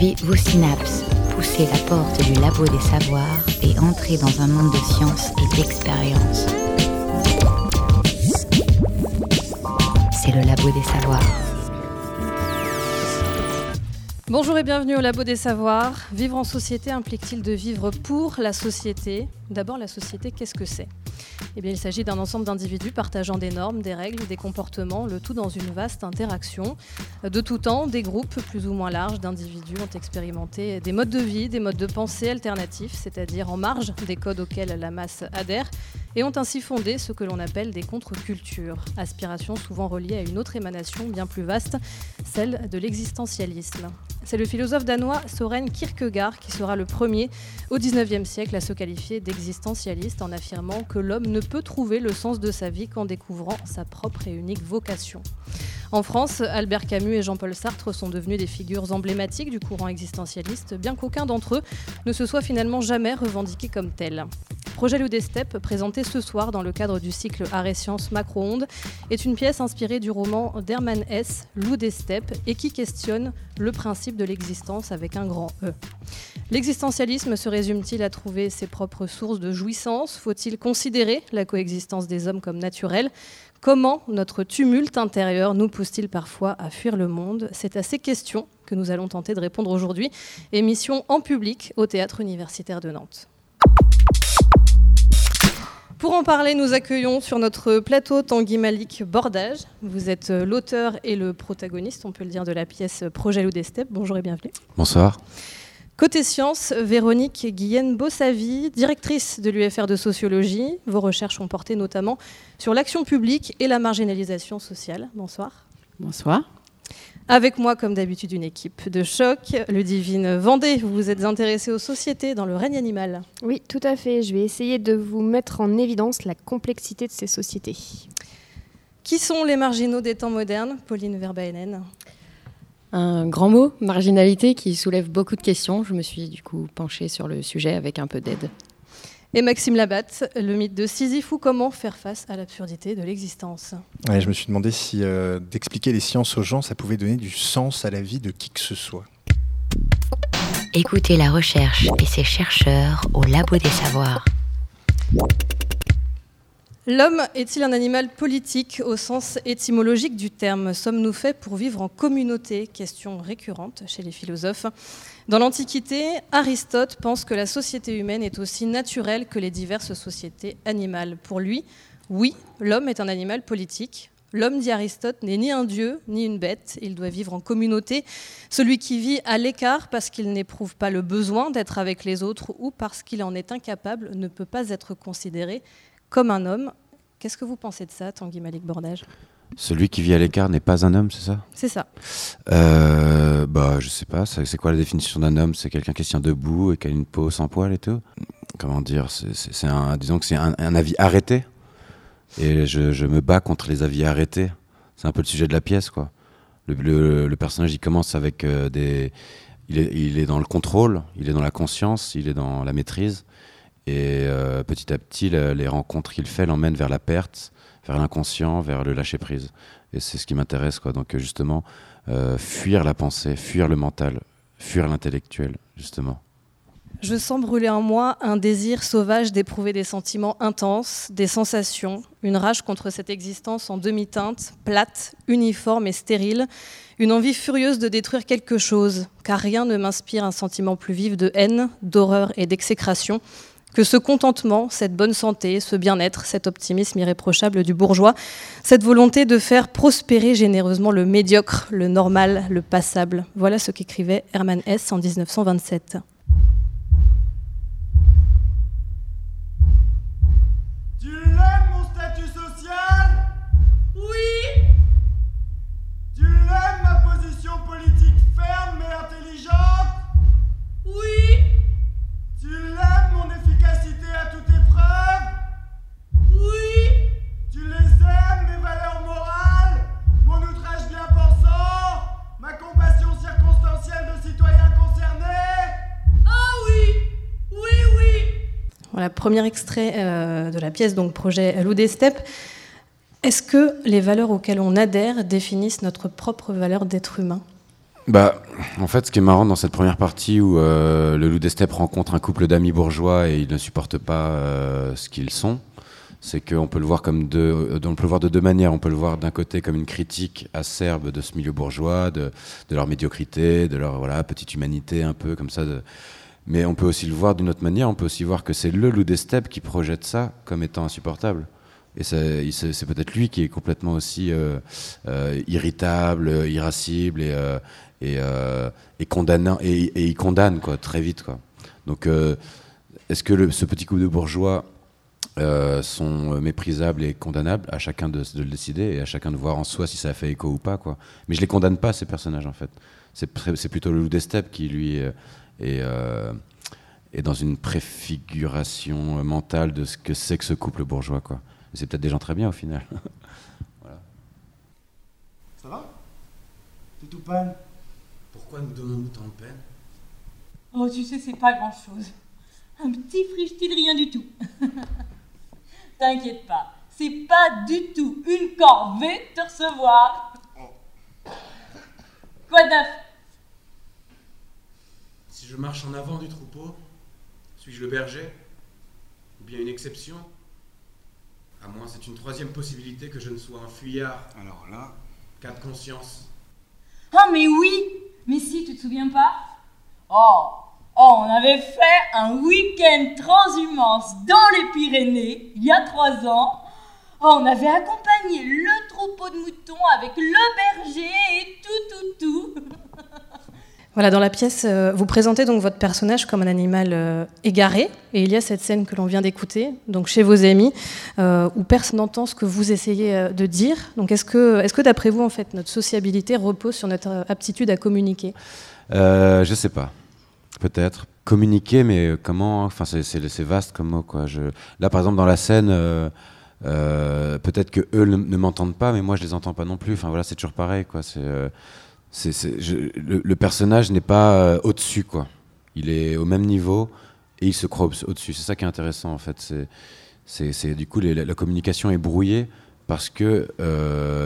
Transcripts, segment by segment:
Activez vos synapses, poussez la porte du labo des savoirs et entrez dans un monde de science et d'expérience. C'est le labo des savoirs. Bonjour et bienvenue au Labo des Savoirs. Vivre en société implique-t-il de vivre pour la société? D'abord, la société, qu'est-ce que c'est? Eh bien, il s'agit d'un ensemble d'individus partageant des normes, des règles, des comportements, le tout dans une vaste interaction. De tout temps, des groupes plus ou moins larges d'individus ont expérimenté des modes de vie, des modes de pensée alternatifs, c'est-à-dire en marge des codes auxquels la masse adhère, et ont ainsi fondé ce que l'on appelle des contre-cultures, aspirations souvent reliées à une autre émanation bien plus vaste, celle de l'existentialisme. C'est le philosophe danois Soren Kierkegaard qui sera le premier au XIXe siècle à se qualifier d'existentialiste en affirmant que l'homme ne peut trouver le sens de sa vie qu'en découvrant sa propre et unique vocation. En France, Albert Camus et Jean-Paul Sartre sont devenus des figures emblématiques du courant existentialiste, bien qu'aucun d'entre eux ne se soit finalement jamais revendiqué comme tel. Projet Loup des Ce soir dans le cadre du cycle Art et Sciences Macro-ondes, est une pièce inspirée du roman d'Hermann Hesse, Loup des Steppes, et qui questionne le principe de l'existence avec un grand E. L'existentialisme se résume-t-il à trouver ses propres sources de jouissance? Faut-il considérer la coexistence des hommes comme naturelle? Comment notre tumulte intérieur nous pousse-t-il parfois à fuir le monde? C'est à ces questions que nous allons tenter de répondre aujourd'hui. Émission en public au Théâtre universitaire de Nantes. Pour en parler, nous accueillons sur notre plateau Tanguy Malik Bordage. Vous êtes l'auteur et le protagoniste, on peut le dire, de la pièce Projet Loup des Steppes. Bonjour et bienvenue. Bonsoir. Côté sciences, Véronique Guyenne Bossavi, directrice de l'UFR de sociologie. Vos recherches ont porté notamment sur l'action publique et la marginalisation sociale. Bonsoir. Bonsoir. Avec moi, comme d'habitude, une équipe de choc. Le Divine Vendée, vous vous êtes intéressé aux sociétés dans le règne animal. Oui, tout à fait. Je vais essayer de vous mettre en évidence la complexité de ces sociétés. Qui sont les marginaux des temps modernes Pauline Verbaenen? Un grand mot, marginalité, qui soulève beaucoup de questions. Je me suis du coup penchée sur le sujet avec un peu d'aide. Et Maxime Labatte, le mythe de Sisyphe ou comment faire face à l'absurdité de l'existence? Je me suis demandé si euh, d'expliquer les sciences aux gens, ça pouvait donner du sens à la vie de qui que ce soit. Écoutez la recherche et ses chercheurs au Labo des Savoirs. L'homme est-il un animal politique au sens étymologique du terme Sommes-nous faits pour vivre en communauté? Question récurrente chez les philosophes. Dans l'Antiquité, Aristote pense que la société humaine est aussi naturelle que les diverses sociétés animales. Pour lui, oui, l'homme est un animal politique. L'homme, dit Aristote, n'est ni un dieu ni une bête, il doit vivre en communauté. Celui qui vit à l'écart parce qu'il n'éprouve pas le besoin d'être avec les autres ou parce qu'il en est incapable ne peut pas être considéré comme un homme. Qu'est-ce que vous pensez de ça, Tanguy Malik Bordage? Celui qui vit à l'écart n'est pas un homme, c'est ça? C'est ça. Euh, bah, je sais pas. C'est quoi la définition d'un homme? C'est quelqu'un qui tient debout et qui a une peau sans poils et tout? Comment dire C'est un, disons que c'est un, avis arrêté. Et je, me bats contre les avis arrêtés. C'est un peu le sujet de la pièce, quoi. Le, personnage, il commence avec euh, des. Il est, il est dans le contrôle, il est dans la conscience, il est dans la maîtrise. Et euh, petit à petit, les rencontres qu'il fait l'emmènent vers la perte, vers l'inconscient, vers le lâcher prise. Et c'est ce qui m'intéresse, quoi. Donc justement, euh, fuir la pensée, fuir le mental, fuir l'intellectuel, justement. Je sens brûler en moi un désir sauvage d'éprouver des sentiments intenses, des sensations, une rage contre cette existence en demi-teinte, plate, uniforme et stérile, une envie furieuse de détruire quelque chose, car rien ne m'inspire un sentiment plus vif de haine, d'horreur et d'exécration que ce contentement, cette bonne santé, ce bien-être, cet optimisme irréprochable du bourgeois, cette volonté de faire prospérer généreusement le médiocre, le normal, le passable. Voilà ce qu'écrivait Hermann Hesse en 1927. Voilà, premier extrait euh, de la pièce, donc projet Loup des Steppes. Est-ce que les valeurs auxquelles on adhère définissent notre propre valeur d'être humain? Bah, en fait, ce qui est marrant dans cette première partie où euh, le loup des steppes rencontre un couple d'amis bourgeois et ils ne supportent pas euh, ce qu'ils sont, c'est qu'on peut le voir on peut le voir de deux manières. On peut le voir d'un côté comme une critique acerbe de ce milieu bourgeois, de, leur médiocrité, de leur voilà petite humanité un peu comme ça. Mais on peut aussi le voir d'une autre manière. On peut aussi voir que c'est le loup des steppes qui projette ça comme étant insupportable. Et c'est peut-être lui qui est complètement aussi euh, euh, irritable, irascible et, euh, et, euh, condamnant, et, il condamne quoi, très vite. Donc euh, est-ce que ce petit couple de bourgeois euh, sont méprisables et condamnables à chacun de, de, le décider et à chacun de voir en soi si ça a fait écho ou pas. Quoi. Mais je les condamne pas, ces personnages, en fait. C'est plutôt le loup des steppes qui, lui, est, euh, est dans une préfiguration mentale de ce que c'est que ce couple bourgeois. Quoi. C'est peut-être des gens très bien, au final. voilà. Ça va? T'es tout pâle? Pourquoi nous donnons-nous tant de peine? Oh, tu sais, c'est pas grand-chose. Un petit frichtil, rien du tout. T'inquiète pas, c'est pas du tout une corvée de te recevoir. Quoi neuf? Si je marche en avant du troupeau, suis-je le berger? Ou bien une exception? À moins c'est une troisième possibilité que je ne sois un fuyard. Alors là, cas de conscience. Oh mais oui! Mais si, tu te souviens pas? Oh Oh, on avait fait un week-end transhumance dans les Pyrénées il y a trois ans. Oh, on avait accompagné le troupeau de moutons avec le berger et tout, tout, tout. Voilà, dans la pièce, euh, vous présentez donc votre personnage comme un animal euh, égaré, et il y a cette scène que l'on vient d'écouter, donc chez vos amis, euh, où personne n'entend ce que vous essayez euh, de dire. Donc, est-ce que, est-ce que d'après vous, en fait, notre sociabilité repose sur notre aptitude à communiquer? Euh, Je sais pas. Peut-être communiquer, mais comment Enfin, c'est vaste comme mot, quoi. Là, par exemple, dans la scène. Euh, peut-être que eux ne, m'entendent pas, mais moi je les entends pas non plus. Enfin voilà, c'est toujours pareil, euh, le, personnage n'est pas euh, au-dessus. Il est au même niveau et il se croit au-dessus. C'est ça qui est intéressant, en fait. Du coup la, communication est brouillée parce que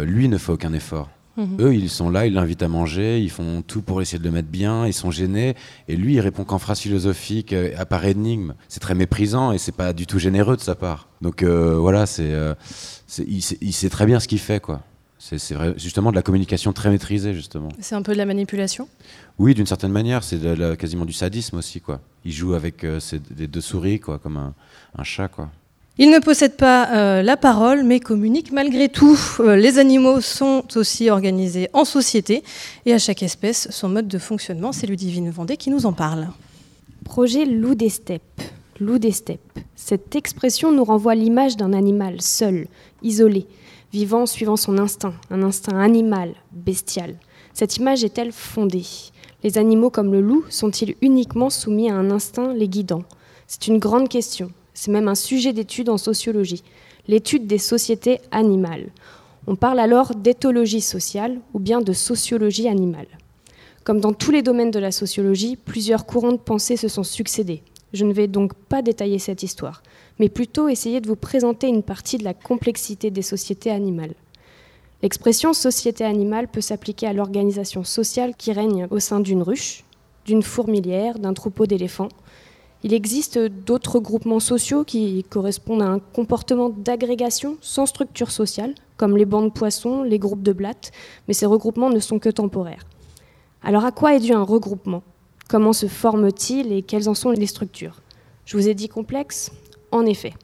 lui ne fait aucun effort. Mmh. Eux, ils sont là, ils l'invitent à manger, ils font tout pour essayer de le mettre bien, ils sont gênés, et lui, il répond qu'en phrase philosophique, euh, à part énigme. C'est très méprisant et c'est pas du tout généreux de sa part. Donc euh, voilà, c'est, euh, il, il, sait très bien ce qu'il fait, quoi. C'est justement de la communication très maîtrisée, justement. C'est un peu de la manipulation? Oui, d'une certaine manière, c'est quasiment du sadisme aussi, quoi. Il joue avec ses, les deux souris, quoi, comme un, un chat, quoi. Ils ne possèdent pas euh, la parole, mais communiquent malgré tout. Euh, les animaux sont aussi organisés en société, et à chaque espèce, son mode de fonctionnement. C'est Ludivine Vendée qui nous en parle. Projet loup des steppes. Loup des steppes. Cette expression nous renvoie à l'image d'un animal seul, isolé, vivant suivant son instinct, un instinct animal, bestial. Cette image est-elle fondée? Les animaux comme le loup sont-ils uniquement soumis à un instinct les guidant? C'est une grande question. C'est même un sujet d'étude en sociologie, l'étude des sociétés animales. On parle alors d'éthologie sociale ou bien de sociologie animale. Comme dans tous les domaines de la sociologie, plusieurs courants de pensée se sont succédés. Je ne vais donc pas détailler cette histoire, mais plutôt essayer de vous présenter une partie de la complexité des sociétés animales. L'expression société animale peut s'appliquer à l'organisation sociale qui règne au sein d'une ruche, d'une fourmilière, d'un troupeau d'éléphants, il existe d'autres groupements sociaux qui correspondent à un comportement d'agrégation sans structure sociale, comme les bancs de poissons, les groupes de blattes, mais ces regroupements ne sont que temporaires. Alors à quoi est dû un regroupement? Comment se forme-t-il et quelles en sont les structures? Je vous ai dit complexe? En effet.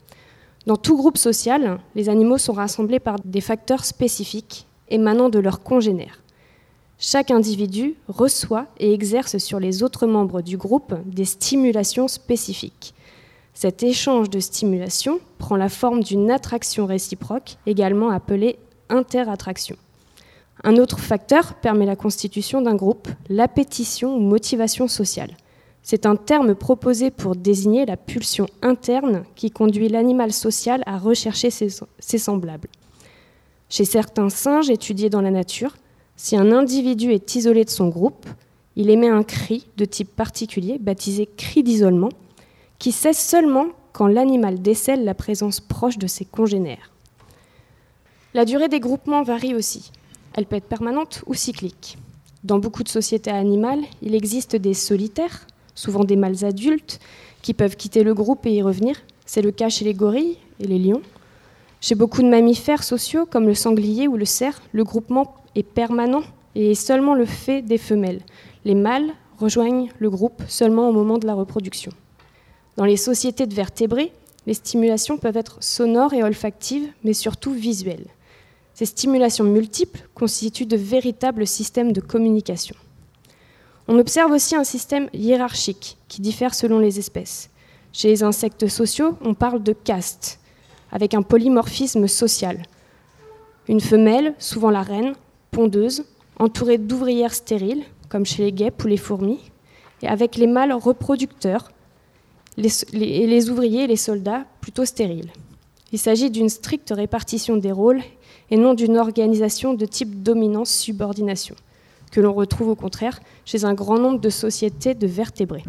Dans tout groupe social, les animaux sont rassemblés par des facteurs spécifiques émanant de leurs congénères. Chaque individu reçoit et exerce sur les autres membres du groupe des stimulations spécifiques. Cet échange de stimulation prend la forme d'une attraction réciproque, également appelée interattraction. Un autre facteur permet la constitution d'un groupe, l'appétition ou motivation sociale. C'est un terme proposé pour désigner la pulsion interne qui conduit l'animal social à rechercher ses, ses, semblables. Chez certains singes étudiés dans la nature, si un individu est isolé de son groupe, il émet un cri de type particulier, baptisé cri d'isolement, qui cesse seulement quand l'animal décèle la présence proche de ses congénères. La durée des groupements varie aussi. Elle peut être permanente ou cyclique. Dans beaucoup de sociétés animales, il existe des solitaires, souvent des mâles adultes, qui peuvent quitter le groupe et y revenir. C'est le cas chez les gorilles et les lions. Chez beaucoup de mammifères sociaux, comme le sanglier ou le cerf, le groupement est permanent et est seulement le fait des femelles. Les mâles rejoignent le groupe seulement au moment de la reproduction. Dans les sociétés de vertébrés, les stimulations peuvent être sonores et olfactives, mais surtout visuelles. Ces stimulations multiples constituent de véritables systèmes de communication. On observe aussi un système hiérarchique qui diffère selon les espèces. Chez les insectes sociaux, on parle de caste, avec un polymorphisme social. Une femelle, souvent la reine, pondeuse, entourée d'ouvrières stériles, comme chez les guêpes ou les fourmis, et avec les mâles reproducteurs, les, les ouvriers et les soldats plutôt stériles. Il s'agit d'une stricte répartition des rôles et non d'une organisation de type dominance-subordination, que l'on retrouve au contraire chez un grand nombre de sociétés de vertébrés.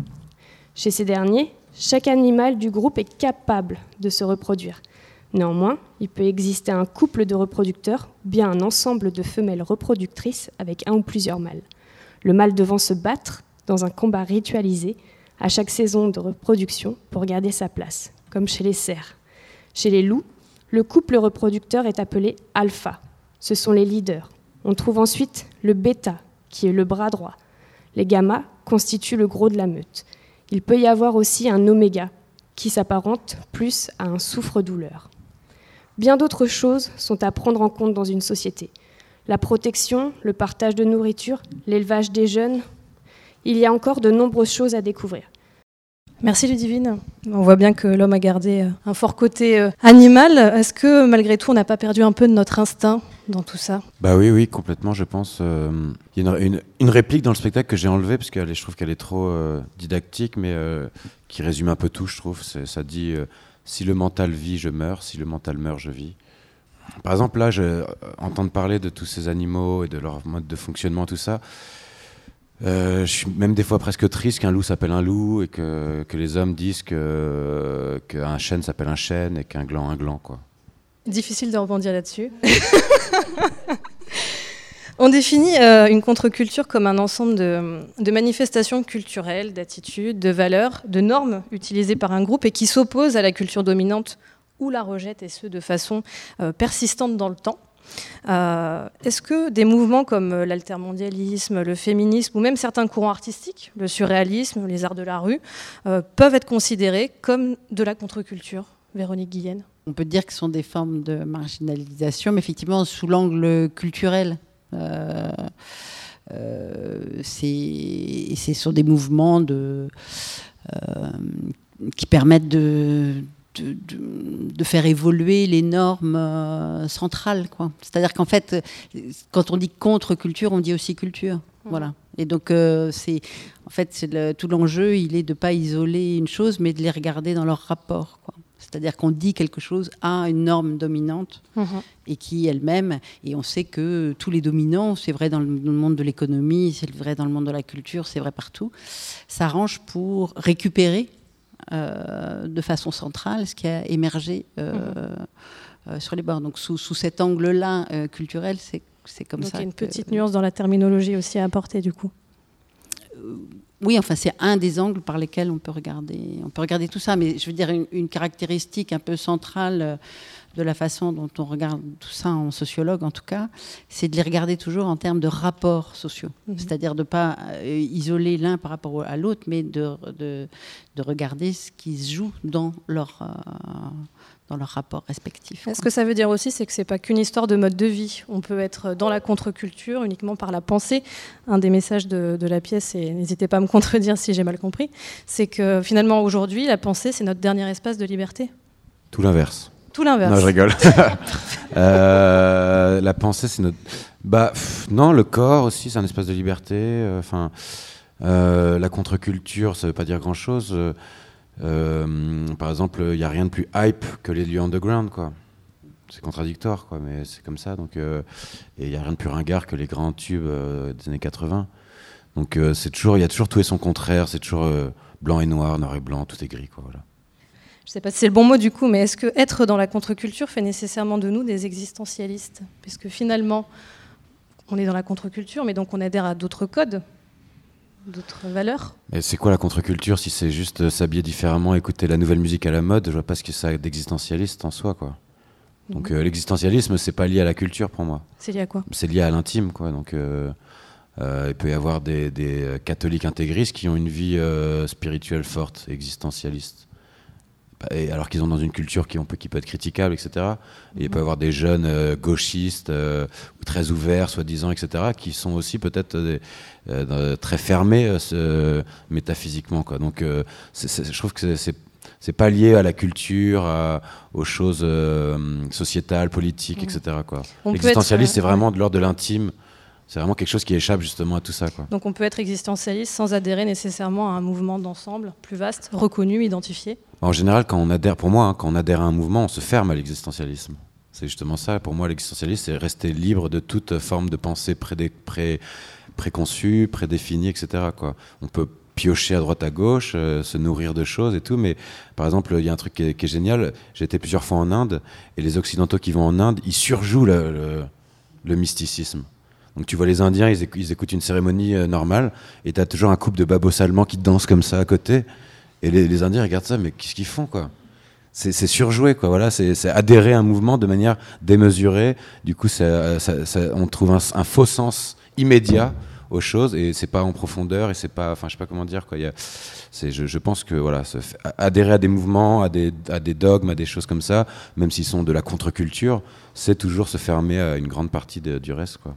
Chez ces derniers, chaque animal du groupe est capable de se reproduire. Néanmoins, il peut exister un couple de reproducteurs ou bien un ensemble de femelles reproductrices avec un ou plusieurs mâles. Le mâle devant se battre dans un combat ritualisé à chaque saison de reproduction pour garder sa place, comme chez les cerfs. Chez les loups, le couple reproducteur est appelé alpha. Ce sont les leaders. On trouve ensuite le bêta, qui est le bras droit. Les gammas constituent le gros de la meute. Il peut y avoir aussi un oméga, qui s'apparente plus à un souffre-douleur. Bien d'autres choses sont à prendre en compte dans une société. La protection, le partage de nourriture, l'élevage des jeunes. Il y a encore de nombreuses choses à découvrir. Merci Ludivine. On voit bien que l'homme a gardé un fort côté animal. Est-ce que malgré tout, on n'a pas perdu un peu de notre instinct dans tout ça? Bah oui, oui, complètement, je pense. Euh, Il y a une, une, une, réplique dans le spectacle que j'ai enlevée parce que je trouve qu'elle est trop euh, didactique, mais euh, qui résume un peu tout, je trouve. Ça dit si le mental vit, je meurs. Si le mental meurt, je vis. Par exemple, là, je, entendre parler de tous ces animaux et de leur mode de fonctionnement, tout ça. Euh, je suis même des fois presque triste qu'un loup s'appelle un loup et que, que les hommes disent que qu'un chêne s'appelle un chêne et qu'un gland un gland quoi. Difficile de rebondir là-dessus. On définit euh, une contre-culture comme un ensemble de, manifestations culturelles, d'attitudes, de valeurs, de normes utilisées par un groupe et qui s'opposent à la culture dominante ou la rejette, et ce de façon euh, persistante dans le temps. Euh, Est-ce que des mouvements comme l'altermondialisme, le féminisme ou même certains courants artistiques, le surréalisme, les arts de la rue, peuvent être considérés comme de la contre-culture? Véronique Guillen On peut dire que ce sont des formes de marginalisation, mais effectivement sous l'angle culturel. Euh, euh, ce sont des mouvements de, euh, qui permettent de, de, de, de, faire évoluer les normes euh, centrales. C'est-à-dire qu'en fait, quand on dit contre-culture, on dit aussi culture. Mmh. Voilà. Et donc, euh, c'est en fait, le, tout l'enjeu, il est de ne pas isoler une chose, mais de les regarder dans leur rapport. Quoi. C'est-à-dire qu'on dit quelque chose à une norme dominante mmh. et qui elle-même, et on sait que tous les dominants, c'est vrai dans le monde de l'économie, c'est vrai dans le monde de la culture, c'est vrai partout, s'arrangent pour récupérer euh, de façon centrale ce qui a émergé euh, mmh. euh, sur les bords. Donc sous, sous cet angle-là culturel, c'est comme Donc ça. Il y a une que... petite nuance dans la terminologie aussi à apporter du coup. Oui, enfin c'est un des angles par lesquels on peut regarder, on peut regarder tout ça. Mais je veux dire une, une caractéristique un peu centrale euh, de la façon dont on regarde tout ça en sociologue en tout cas, c'est de les regarder toujours en termes de rapports sociaux. Mhm. C'est-à-dire de ne pas euh, isoler l'un par rapport à l'autre, mais de, de, de, regarder ce qui se joue dans leur... Euh, dans leurs rapports respectifs. Ce que ça veut dire aussi, c'est que c'est pas qu'une histoire de mode de vie. On peut être dans la contre-culture uniquement par la pensée. Un des messages de, de la pièce, et n'hésitez pas à me contredire si j'ai mal compris, c'est que finalement aujourd'hui, la pensée, c'est notre dernier espace de liberté. Tout l'inverse. Tout l'inverse. Non, je rigole. euh, la pensée, c'est notre. Bah, pff, non, le corps aussi, c'est un espace de liberté. Enfin, euh, la contre-culture, ça veut pas dire grand-chose. Euh, par exemple, il n'y a rien de plus hype que les lieux underground, quoi. C'est contradictoire, quoi, mais c'est comme ça. Donc, euh, et il n'y a rien de plus ringard que les grands tubes euh, des années 80. Donc, c'est toujours, il y a toujours tout et son contraire. C'est toujours blanc et noir, noir et blanc, tout est gris, quoi. Voilà. Je ne sais pas si c'est le bon mot du coup, mais est-ce que être dans la contre-culture fait nécessairement de nous des existentialistes? Puisque finalement, on est dans la contre-culture, mais donc on adhère à d'autres codes, d'autres valeurs. Et c'est quoi la contre-culture si c'est juste euh, s'habiller différemment, écouter la nouvelle musique à la mode? Je vois pas ce que ça a d'existentialiste en soi, quoi. Donc Mhm. euh, l'existentialisme, c'est pas lié à la culture pour moi. C'est lié à quoi? C'est lié à l'intime, quoi. Donc euh, euh, il peut y avoir des, des, catholiques intégristes qui ont une vie spirituelle forte, existentialiste. Et alors qu'ils sont dans une culture qui, on peut, qui peut être critiquable, etc. Et il peut y avoir des jeunes euh, gauchistes euh, très ouverts, soi-disant, etc., qui sont aussi peut-être euh, euh, très fermés métaphysiquement. Quoi. Donc je trouve que c'est- c'est pas lié à la culture, à- aux choses sociétales, politiques, etc. Quoi. L'existentialiste, être, c'est vraiment de l'ordre de l'intime. C'est vraiment quelque chose qui échappe justement à tout ça. Quoi. Donc on peut être existentialiste sans adhérer nécessairement à un mouvement d'ensemble plus vaste, reconnu, identifié. En général, quand on adhère, pour moi, hein, quand on adhère à un mouvement, on se ferme à l'existentialisme. C'est justement ça. Pour moi, l'existentialisme, c'est rester libre de toute forme de pensée prédé- pré- préconçue, prédéfinie, etc. Quoi. On peut piocher à droite à gauche, euh, se nourrir de choses et tout, mais par exemple, il y a un truc qui est, qui est génial. J'ai été plusieurs fois en Inde, et les Occidentaux qui vont en Inde, ils surjouent le, le- le mysticisme. Donc tu vois les Indiens, ils, écou- ils écoutent une cérémonie euh, normale, et tu as toujours un couple de babos allemands qui dansent comme ça à côté. Et les, Indiens regardent ça, mais qu'est-ce qu'ils font quoi? C'est surjoué, quoi. Voilà, c'est adhérer à un mouvement de manière démesurée. Du coup, on trouve un, faux sens immédiat aux choses et c'est pas en profondeur et c'est pas, enfin, je sais pas comment dire, quoi. Je, pense que voilà, adhérer à des mouvements, à des, dogmes, à des choses comme ça, même s'ils sont de la contre-culture, c'est toujours se fermer à une grande partie du reste, quoi.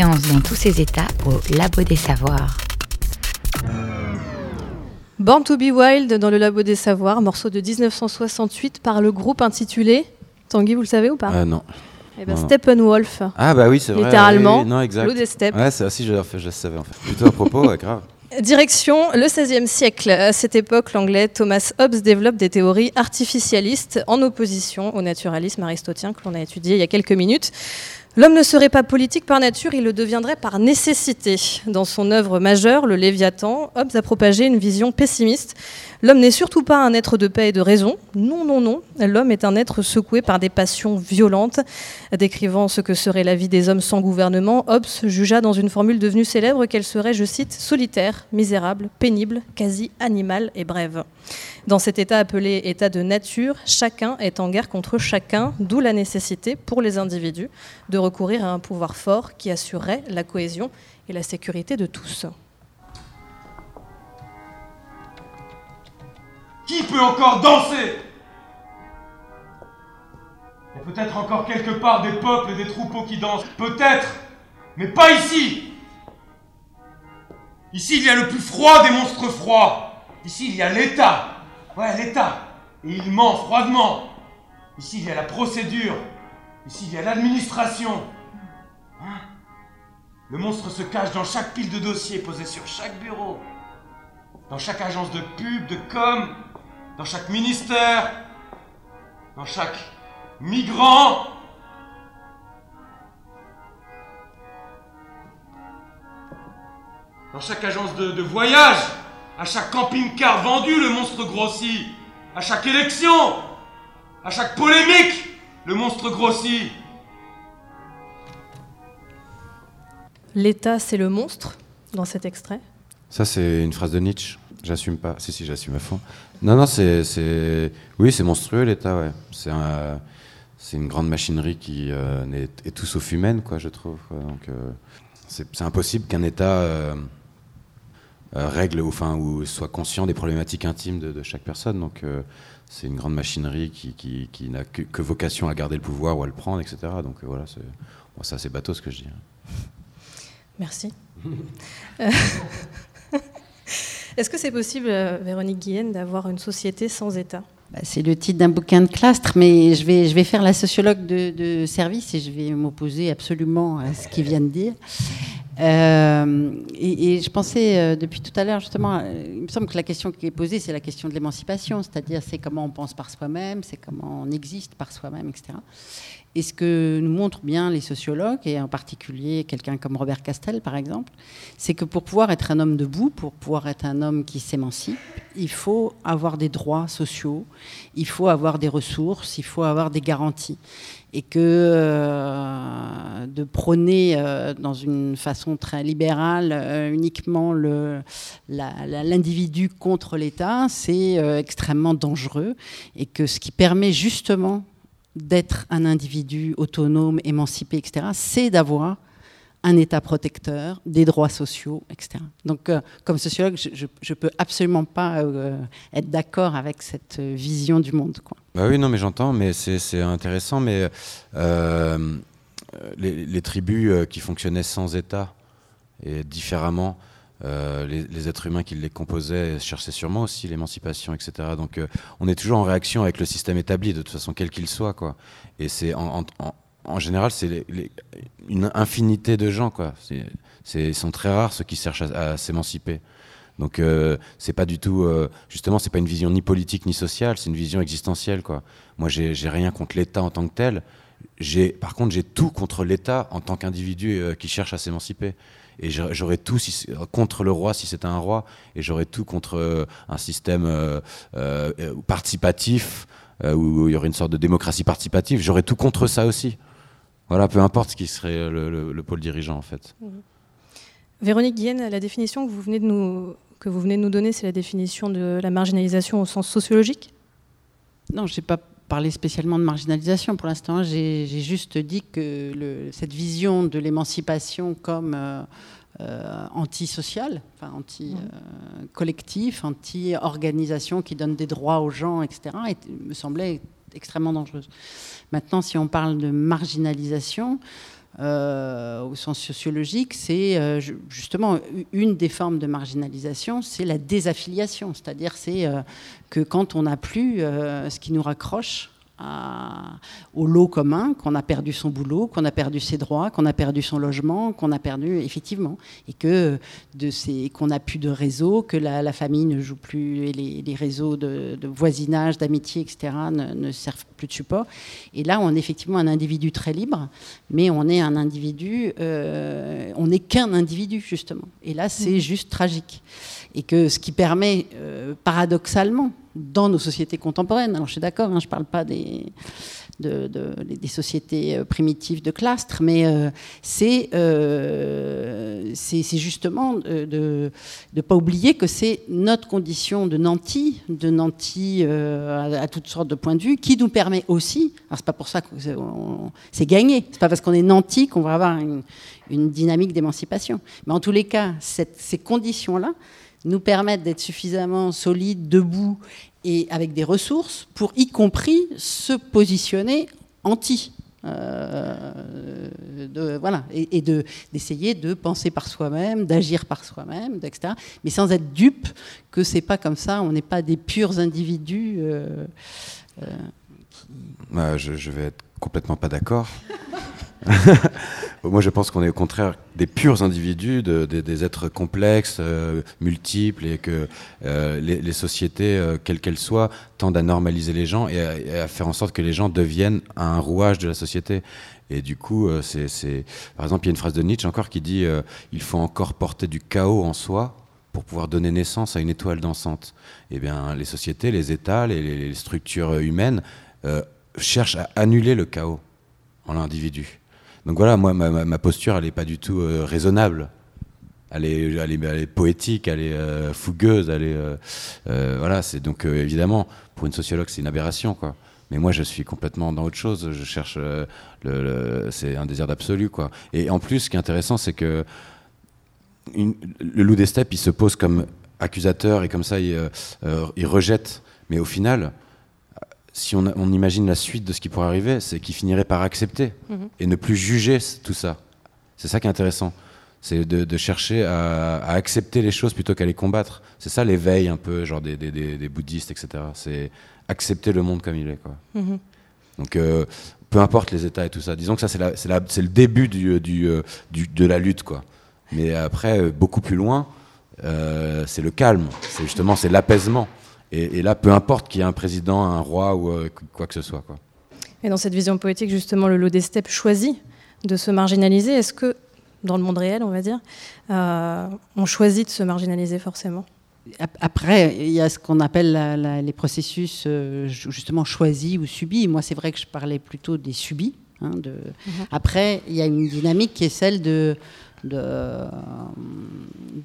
Science dans tous ses états au Labo des Savoirs. Born to be Wild dans le Labo des Savoirs, morceau de 1968 par le groupe intitulé. Tanguy, vous le savez ou pas? Ah non. Eh ben. Steppenwolf. Ah bah oui, c'est vrai. Littéralement, oui, non, exact. Lou des steppes. Ouais, c'est aussi, je, je le savais en fait. Plutôt à propos, ouais, grave. Direction le XVIe siècle. À cette époque, l'anglais Thomas Hobbes développe des théories artificialistes en opposition au naturalisme aristotien que l'on a étudié il y a quelques minutes. L'homme ne serait pas politique par nature, il le deviendrait par nécessité. Dans son œuvre majeure, Le Léviathan, Hobbes a propagé une vision pessimiste. L'homme n'est surtout pas un être de paix et de raison. Non, non, non. L'homme est un être secoué par des passions violentes. Décrivant ce que serait la vie des hommes sans gouvernement, Hobbes jugea dans une formule devenue célèbre qu'elle serait, je cite, solitaire, misérable, pénible, quasi animale et brève. Dans cet état appelé état de nature, chacun est en guerre contre chacun, d'où la nécessité pour les individus de recourir à un pouvoir fort qui assurerait la cohésion et la sécurité de tous. Qui peut encore danser? Il y a peut-être encore quelque part des peuples et des troupeaux qui dansent. Peut-être Mais pas ici Ici, il y a le plus froid des monstres froids. Ici, il y a l'État. Ouais, l'État. Et il ment froidement. Ici, il y a la procédure. Ici, il y a l'administration. Hein Le monstre se cache dans chaque pile de dossiers posée sur chaque bureau. Dans chaque agence de pub, de com, dans chaque ministère, dans chaque migrant. Dans chaque agence de, de voyage, à chaque camping-car vendu, le monstre grossit. À chaque élection, à chaque polémique, le monstre grossit. L'État, c'est le monstre dans cet extrait. Ça, c'est une phrase de Nietzsche. J'assume pas. Si, si, j'assume à fond. Non, non, c'est. c'est- Oui, c'est monstrueux, l'État, ouais. C'est un- c'est une grande machinerie qui euh, est, est tout sauf humaine, quoi, je trouve. quoi. Donc, euh, c'est c'est impossible qu'un État euh, euh, règle ou, enfin, ou soit conscient des problématiques intimes de, de chaque personne. Donc, euh, c'est une grande machinerie qui, qui, qui n'a que, que vocation à garder le pouvoir ou à le prendre, etc. Donc, euh, voilà, c'est. Bon, ça, c'est bateau ce que je dis. hein. Merci. Euh, Est-ce que c'est possible, euh, Véronique Guillen, d'avoir une société sans État? Bah, C'est le titre d'un bouquin de Clastre, mais je vais, je vais faire la sociologue de, de service et je vais m'opposer absolument à ce qu'il vient de dire. Euh, et, je pensais euh, depuis tout à l'heure, justement, euh, il me semble que la question qui est posée, c'est la question de l'émancipation, c'est-à-dire c'est comment on pense par soi-même, c'est comment on existe par soi-même, etc. Et ce que nous montrent bien les sociologues, et en particulier quelqu'un comme Robert Castel, par exemple, c'est que pour pouvoir être un homme debout, pour pouvoir être un homme qui s'émancipe, il faut avoir des droits sociaux, il faut avoir des ressources, il faut avoir des garanties. Et que euh, de prôner euh, dans une façon très libérale euh, uniquement l'individu contre l'État, c'est extrêmement dangereux. Et que ce qui permet justement d'être un individu autonome, émancipé, etc., c'est d'avoir un État protecteur, des droits sociaux, etc. Donc, euh, comme sociologue, je ne peux absolument pas euh, être d'accord avec cette vision du monde. Bah oui, non, mais j'entends, mais c'est intéressant. Mais euh, les, tribus qui fonctionnaient sans État et différemment, les, êtres humains qui les composaient cherchaient sûrement aussi l'émancipation, etc. Donc on est toujours en réaction avec le système établi, de toute façon, quel qu'il soit. Quoi. Et c'est en- en- général, c'est une infinité de gens. Quoi. C'est- sont très rares ceux qui cherchent à, s'émanciper. Donc euh, c'est pas du tout, euh, justement, c'est pas une vision ni politique ni sociale, c'est une vision existentielle quoi. Moi j'ai rien contre l'État en tant que tel. J'ai, par contre, j'ai tout contre l'État en tant qu'individu euh, qui cherche à s'émanciper. Et j'aurais tout contre le roi si c'était un roi, et j'aurais tout contre euh, un système euh, participatif où il y aurait une sorte de démocratie participative. J'aurais tout contre ça aussi. Voilà, peu importe ce qui serait le, le- le pôle dirigeant en fait. Véronique Guillen, la définition que vous venez de nous, que vous venez de nous donner, c'est la définition de la marginalisation au sens sociologique? Non, je n'ai pas parlé spécialement de marginalisation pour l'instant. J'ai j'ai juste dit que le- cette vision de l'émancipation comme euh, euh, antisociale, enfin anti-collectif, anti-organisation qui donne des droits aux gens, etc., me semblait extrêmement dangereuse. Maintenant, si on parle de marginalisation, euh, au sens sociologique, c'est euh, ju- justement une des formes de marginalisation, c'est la désaffiliation. C'est-à-dire c'est euh, que quand on n'a plus ce qui nous raccroche au lot commun, qu'on a perdu son boulot, qu'on a perdu ses droits, qu'on a perdu son logement, qu'on a perdu effectivement, et que de ces qu'on n'a plus de réseau, que la, la famille ne joue plus, et les, les réseaux de, de voisinage, d'amitié, etc., ne, ne servent plus de support. Et là, on est effectivement un individu très libre, mais on est un individu, euh, on n'est qu'un individu justement. Et là, c'est juste tragique. Et que ce qui permet, euh, paradoxalement, dans nos sociétés contemporaines, alors je suis d'accord, hein, je ne parle pas des, de- de- des sociétés euh, primitives de clastres, mais euh, c'est euh, justement euh, de ne pas oublier que c'est notre condition de nanti, de nanti euh, à, toutes sortes de points de vue, qui nous permet aussi, alors c'est pas pour ça que c'est- gagné, c'est pas parce qu'on est nanti qu'on va avoir une, une dynamique d'émancipation. Mais en tous les cas, ces conditions-là nous permettent d'être suffisamment solides, debout et avec des ressources pour y compris se positionner anti. euh, de, voilà, et, et de, d'essayer de penser par soi-même, d'agir par soi-même, etc. Mais sans être dupe que c'est pas comme ça, on n'est pas des purs individus. euh, euh, Bah, je, je vais être complètement pas d'accord. Moi, je pense qu'on est au contraire des purs individus, de- de- des êtres complexes, euh, multiples, et que euh, les, sociétés, euh, quelles qu'elles soient, tendent à normaliser les gens et à, faire en sorte que les gens deviennent un rouage de la société. Et du coup, c'est, par exemple, il y a une phrase de Nietzsche encore qui dit il faut encore porter du chaos en soi pour pouvoir donner naissance à une étoile dansante. Eh bien, les sociétés, les États, les, les- structures humaines cherchent à annuler le chaos en l'individu. Donc voilà, moi, ma, posture, elle n'est pas du tout euh, raisonnable. Elle est, elle est- poétique, elle est euh, fougueuse, elle est. euh, voilà, c'est donc évidemment, pour une sociologue, c'est une aberration. Mais moi, je suis complètement dans autre chose. Je cherche. le, c'est un désir d'absolu. Et en plus, ce qui est intéressant, c'est que le loup des steppes, il se pose comme accusateur et comme ça, il, il rejette. Mais au final, si on, on imagine la suite de ce qui pourrait arriver, c'est qu'il finirait par accepter Mhm. et ne plus juger tout ça. C'est ça qui est intéressant. C'est de, de chercher à, à accepter les choses plutôt qu'à les combattre. C'est ça l'éveil un peu, genre des, des- des- des bouddhistes, etc. C'est accepter le monde comme il est. Quoi. Mhm. Donc, euh, peu importe les États et tout ça. Disons que ça, c'est le début du, du, euh, du- de la lutte. Quoi. Mais après, euh, beaucoup plus loin, euh, c'est le calme. C'est justement c'est l'apaisement. Et, et là, peu importe qu'il y ait un président, un roi ou euh, quoi que ce soit. Quoi. Et dans cette vision poétique, justement, le lot des steppes choisit de se marginaliser. Est-ce que, dans le monde réel, on va dire, euh, on choisit de se marginaliser forcément? Ap- Après, il y a ce qu'on appelle la- la- les processus euh, ju- justement choisis ou subis. Moi, c'est vrai que je parlais plutôt des subis. hein, de... Après, il y a une dynamique qui est celle de, de,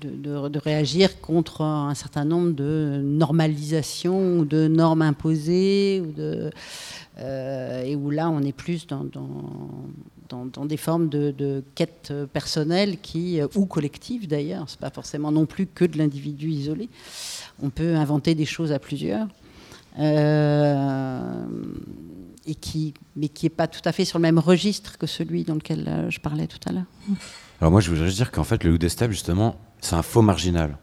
de, réagir contre un certain nombre de normalisations ou de normes imposées. Ou de, euh, et où là, on est plus dans, dans, dans- des formes de, de quête personnelle qui, euh, ou collective d'ailleurs, c'est pas forcément non plus que de l'individu isolé. On peut inventer des choses à plusieurs. Euh, et qui, mais qui n'est pas tout à fait sur le même registre que celui dans lequel je parlais tout à l'heure. Alors moi, je voudrais juste dire qu'en fait, le loup des steppes, justement, c'est un faux marginal.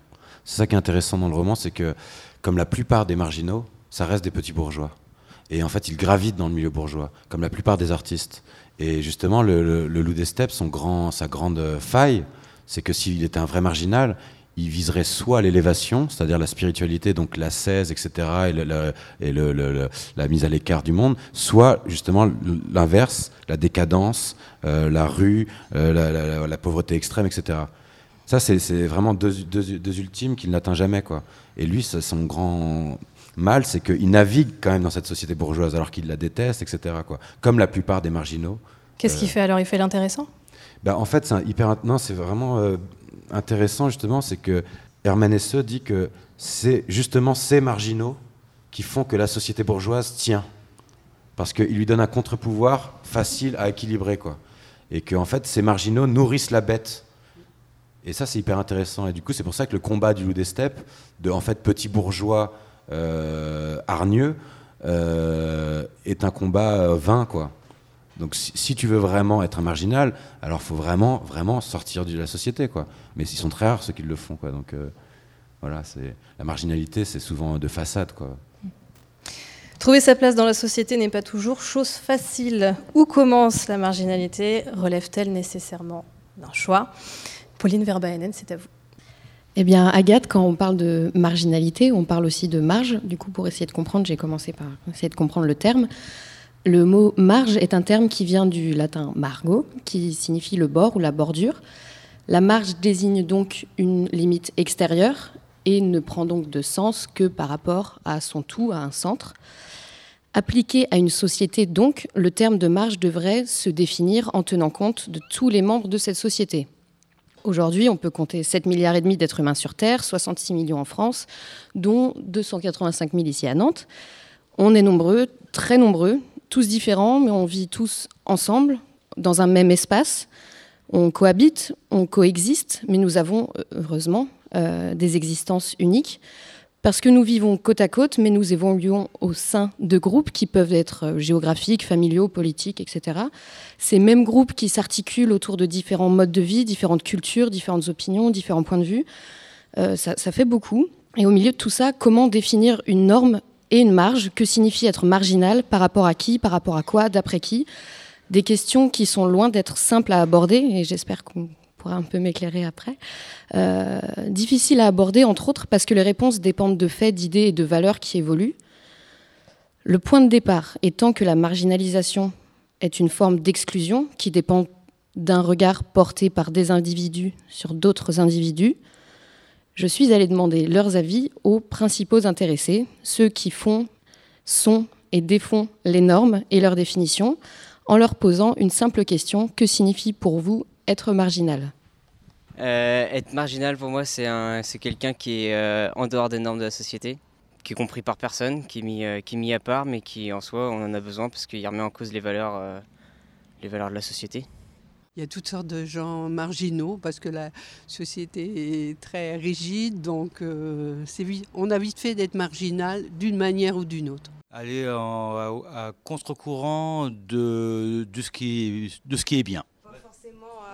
C'est ça qui est intéressant dans le roman, c'est que, comme la plupart des marginaux, ça reste des petits bourgeois. Et en fait, ils gravitent dans le milieu bourgeois, comme la plupart des artistes. Et justement, le, loup des steppes, grand, sa grande faille, c'est que s'il était un vrai marginal, il viserait soit l'élévation, c'est-à-dire la spiritualité, donc l'ascèse, etc., et, le- le- et le- le- le- la mise à l'écart du monde, soit justement l'inverse, la décadence, euh, la rue, euh, la, la- la- la pauvreté extrême, etc. Ça, c'est vraiment deux, deux- deux ultimes qu'il n'atteint jamais. Quoi. Et lui, son grand mal, c'est qu'il navigue quand même dans cette société bourgeoise, alors qu'il la déteste, etc. Quoi. Comme la plupart des marginaux. Qu'est-ce qu'il fait alors? Il fait l'intéressant? Bah, en fait, c'est hyper. Non, c'est vraiment euh, intéressant, justement, c'est que Herman Hesse dit que c'est justement ces marginaux qui font que la société bourgeoise tient. Parce qu'il lui donne un contre-pouvoir facile à équilibrer, quoi. Et que, en fait, ces marginaux nourrissent la bête. Et ça, c'est hyper intéressant. Et du coup, c'est pour ça que le combat du loup des steppes, de, en fait, petit bourgeois euh, hargneux, euh, est un combat euh, vain, quoi. Donc si, si tu veux vraiment être un marginal, alors faut vraiment, vraiment sortir de la société, quoi. Mais ils sont très rares ceux qui le font, quoi. Donc euh, voilà, c'est la marginalité, c'est souvent de façade, quoi. Trouver sa place dans la société n'est pas toujours chose facile. Où commence la marginalité Relève-t-elle nécessairement d'un choix? Pauline Verbaenen, c'est à vous. Eh bien, Agathe, quand on parle de marginalité, on parle aussi de marge. Du coup, pour essayer de comprendre, j'ai commencé par essayer de comprendre le terme. Le mot marge est un terme qui vient du latin margo, qui signifie le bord ou la bordure. La marge désigne donc une limite extérieure et ne prend donc de sens que par rapport à son tout, à un centre. Appliqué à une société, donc, le terme de marge devrait se définir en tenant compte de tous les membres de cette société. Aujourd'hui, on peut compter 7 milliards et demi d'êtres humains sur Terre, 66 millions en France, dont 285 000 ici à Nantes. On est nombreux, très nombreux, tous différents, mais on vit tous ensemble, dans un même espace. On cohabite, on coexiste, mais nous avons, heureusement, euh, des existences uniques. Parce que nous vivons côte à côte, mais nous évoluons au sein de groupes qui peuvent être euh, géographiques, familiaux, politiques, etc. Ces mêmes groupes qui s'articulent autour de différents modes de vie, différentes cultures, différentes opinions, différents points de vue. Euh, ça fait beaucoup. Et au milieu de tout ça, comment définir une norme et une marge Que signifie être marginal Par rapport à qui Par rapport à quoi D'après qui? Des questions qui sont loin d'être simples à aborder, et j'espère qu'on pourra un peu m'éclairer après. Euh, difficile à aborder, entre autres, parce que les réponses dépendent de faits, d'idées et de valeurs qui évoluent. Le point de départ étant que la marginalisation est une forme d'exclusion qui dépend d'un regard porté par des individus sur d'autres individus, je suis allée demander leurs avis aux principaux intéressés, ceux qui font, sont et défont les normes et leurs définitions, en leur posant une simple question que signifie pour vous être marginal? Euh, être marginal pour moi, c'est un- c'est quelqu'un qui est euh, en dehors des normes de la société, qui est compris par personne, qui est, mis, euh, qui est mis à part, mais qui en soi, on en a besoin parce qu'il remet en cause les valeurs, les valeurs de la société. Il y a toutes sortes de gens marginaux parce que la société est très rigide, donc euh, c'est vite- on a vite fait d'être marginal d'une manière ou d'une autre. aller en- à, à contre-courant de, de, ce qui est, de ce qui est bien.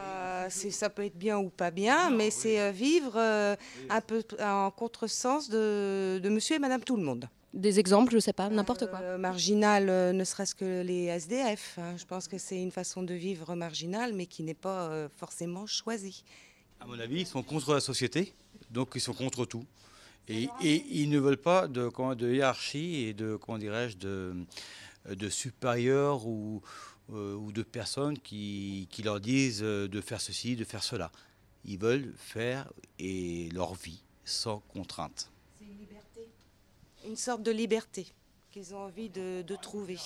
Euh, c'est- ça peut être bien ou pas bien, mais c'est euh, vivre euh, un peu en contresens de, de monsieur et madame tout le monde. Des exemples, je sais pas, n'importe quoi. Euh, marginal, euh, ne serait-ce que les SDF. hein. Je pense que c'est une façon de vivre marginale, mais qui n'est pas euh, forcément choisie. À mon avis, ils sont contre la société, donc ils sont contre tout. Et, et ils ne veulent pas de, comment, de hiérarchie et de, comment dirais-je, de, de supérieurs ou, euh, ou de personnes qui, qui leur disent de faire ceci, de faire cela. Ils veulent faire et leur vie sans contrainte. Une sorte de liberté qu'ils ont envie de, de trouver,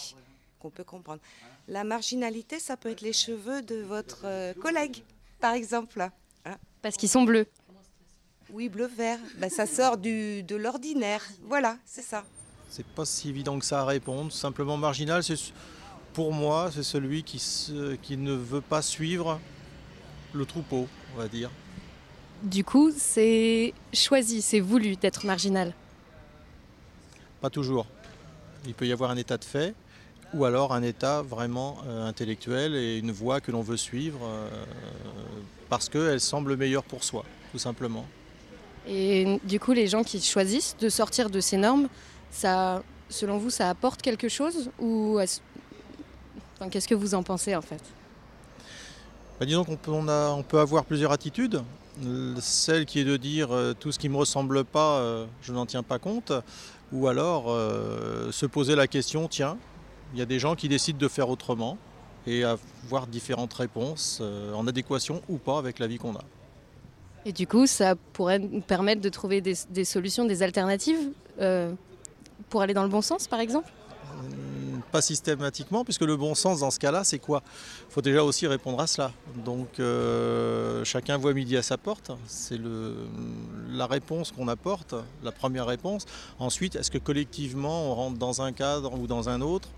qu'on peut comprendre. La marginalité, ça peut être les cheveux de votre euh, collègue, par exemple. Hein Parce qu'ils sont bleus. Oui, bleu-vert. Ben, ça sort du, de l'ordinaire. Voilà, c'est ça. C'est pas si évident que ça à répondre. Simplement marginal, c'est pour moi, c'est celui qui, se- qui ne veut pas suivre le troupeau, on va dire. Du coup, c'est choisi, c'est voulu d'être marginal. Pas toujours. Il peut y avoir un état de fait ou alors un état vraiment euh, intellectuel et une voie que l'on veut suivre euh, parce qu'elle semble meilleure pour soi, tout simplement. Et du coup, les gens qui choisissent de sortir de ces normes, ça, selon vous, ça apporte quelque chose ou enfin, qu'est-ce que vous en pensez en fait? Bah, disons qu'on peut, on a- on peut avoir plusieurs attitudes. Celle qui est de dire euh, tout ce qui ne me ressemble pas, euh, je n'en tiens pas compte. Ou alors euh, se poser la question, tiens, il y a des gens qui décident de faire autrement et avoir différentes réponses euh, en adéquation ou pas avec la vie qu'on a. Et du coup, ça pourrait nous permettre de trouver des, solutions, des alternatives euh, pour aller dans le bon sens, par exemple? Pas systématiquement, puisque le bon sens dans ce cas-là, c'est quoi? Il faut déjà aussi répondre à cela. Donc euh, chacun voit midi à sa porte. C'est la réponse qu'on apporte, la première réponse. Ensuite, est-ce que collectivement on rentre dans un cadre ou dans un autre?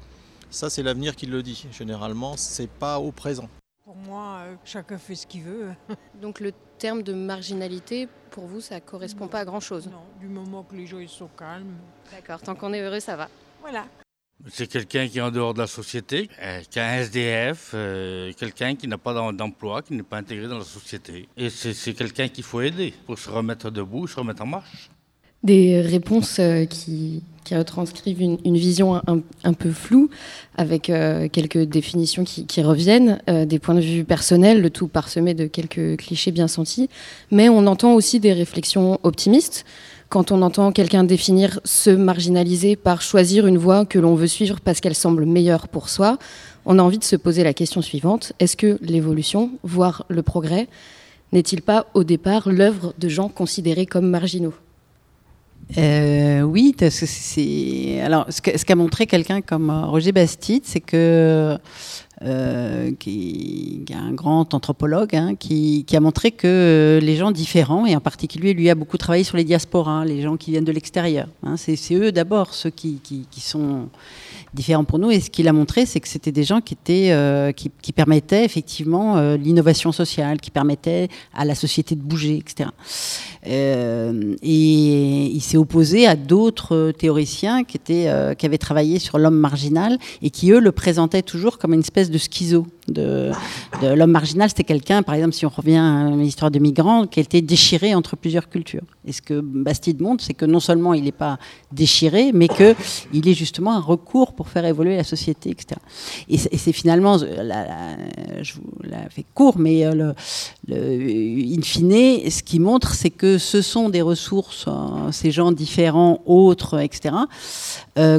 Ça, c'est l'avenir qui le dit. Généralement, c'est pas au présent. Pour moi, euh, chacun fait ce qu'il veut. Donc le terme de marginalité, pour vous, ça correspond pas à grand-chose? Non, du moment que les gens ils sont calmes. D'accord, tant qu'on est heureux, ça va. Voilà. C'est quelqu'un qui est en dehors de la société, euh, qui est un SDF, euh, quelqu'un qui n'a pas d'em- d'emploi, qui n'est pas intégré dans la société. Et c'est quelqu'un qu'il faut aider pour se remettre debout, se remettre en marche. Des réponses euh, qui, qui retranscrivent une, vision un, peu floue, avec quelques définitions qui, reviennent, des points de vue personnels, le tout parsemé de quelques clichés bien sentis. Mais on entend aussi des réflexions optimistes. Quand on entend quelqu'un définir se marginaliser par choisir une voie que l'on veut suivre parce qu'elle semble meilleure pour soi, on a envie de se poser la question suivante est-ce que l'évolution, voire le progrès, n'est-il pas au départ l'œuvre de gens considérés comme marginaux? Euh, oui, parce que c'est. Alors, ce qu'a montré quelqu'un comme euh, Roger Bastide, c'est que. Euh, qui, est un grand anthropologue, hein, qui, a montré que euh, les gens différents, et en particulier lui a beaucoup travaillé sur les diasporas, les gens qui viennent de l'extérieur. hein, c'est eux d'abord ceux qui sont différents pour nous. Et ce qu'il a montré, c'est que c'était des gens qui étaient, euh, qui, permettaient effectivement euh, l'innovation sociale, qui permettaient à la société de bouger, etc. Euh, et il s'est opposé à d'autres théoriciens qui, étaient, qui avaient travaillé sur l'homme marginal et qui, eux, le présentaient toujours comme une espèce de schizo. De, l'homme marginal, c'était quelqu'un, par exemple, si on revient à l'histoire de migrants, qui était déchiré entre plusieurs cultures. Et ce que Bastide montre, c'est que non seulement il n'est pas déchiré, mais qu'il est justement un recours pour faire évoluer la société, etc. Et c'est finalement, euh, la- la- je vous l'ai fait court, mais euh, le, in fine, ce qui montre, c'est que ce sont des ressources, euh, ces gens différents, autres, etc.,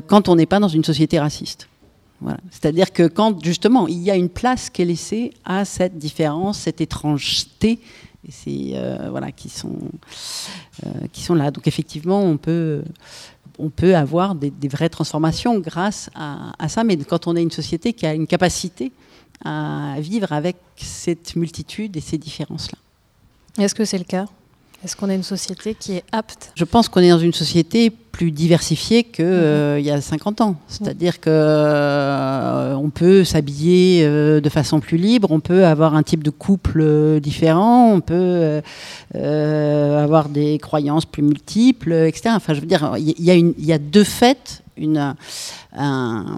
quand on n'est pas dans une société raciste. C'est-à-dire que quand justement il y a une place qui est laissée à cette différence, cette étrangeté, voilà qui sont qui sont là. Donc effectivement, on peut on peut avoir des, vraies transformations grâce à, à ça. Mais quand on est une société qui a une capacité à vivre avec cette multitude et ces différences-là. Est-ce que c'est le cas? Est-ce qu'on a une société qui est apte? Je pense qu'on est dans une société plus diversifiée qu'il y a 50 ans. C'est-à-dire que euh, on peut s'habiller euh, de façon plus libre, on peut avoir un type de couple euh, différent, on peut euh, euh, avoir des croyances plus multiples, etc. Enfin, je veux dire, il y, a une- y a de fait une, un-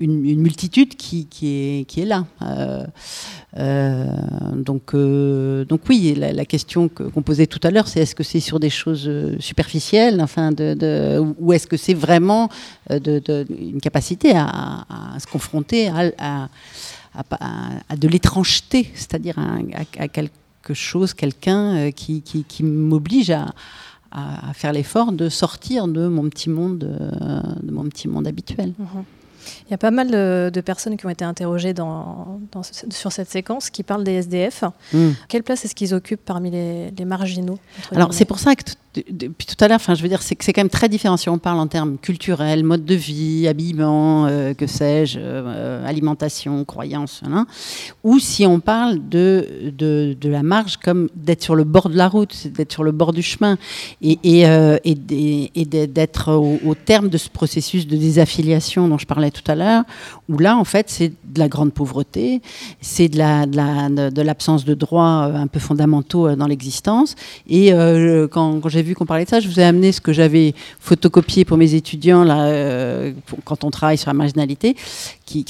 une, une multitude qui, qui, est, qui est là. Euh, euh, donc, euh, donc oui, la, question que- qu'on posait tout à l'heure, c'est est-ce que c'est sur des choses euh, superficielles, enfin, de, de- ou est-ce que c'est vraiment euh, de, une capacité à, se confronter à, à- de l'étrangeté, c'est-à-dire à, quelque chose, quelqu'un euh, qui- qui m'oblige à, à- à faire l'effort de sortir de mon petit monde, euh, de mon petit monde habituel. Mhm. Il y a pas mal de, de personnes qui ont été interrogées dans, sur cette séquence qui parlent des SDF. Mm. Quelle place est-ce qu'ils occupent parmi les, les marginaux Alors c'est pour ça que depuis tout à l'heure, enfin je veux dire, c'est quand même très différent si on parle en termes culturels, mode de vie, habillement, euh, que sais-je, euh, alimentation, croyances, hein, ou si on parle de, de, de la marge comme d'être sur le bord de la route, d'être sur le bord du chemin et, et, euh, et d'être au, terme de ce processus de désaffiliation dont je parlais tout à l'heure, où là en fait c'est de la grande pauvreté, c'est de la de la- de- l'absence droits euh, un peu fondamentaux euh, dans l'existence. Et euh, quand, quand j'ai qu'on parlait de ça, je vous ai amené ce que j'avais photocopié pour mes étudiants là, euh, quand on travaille sur la marginalité, qui,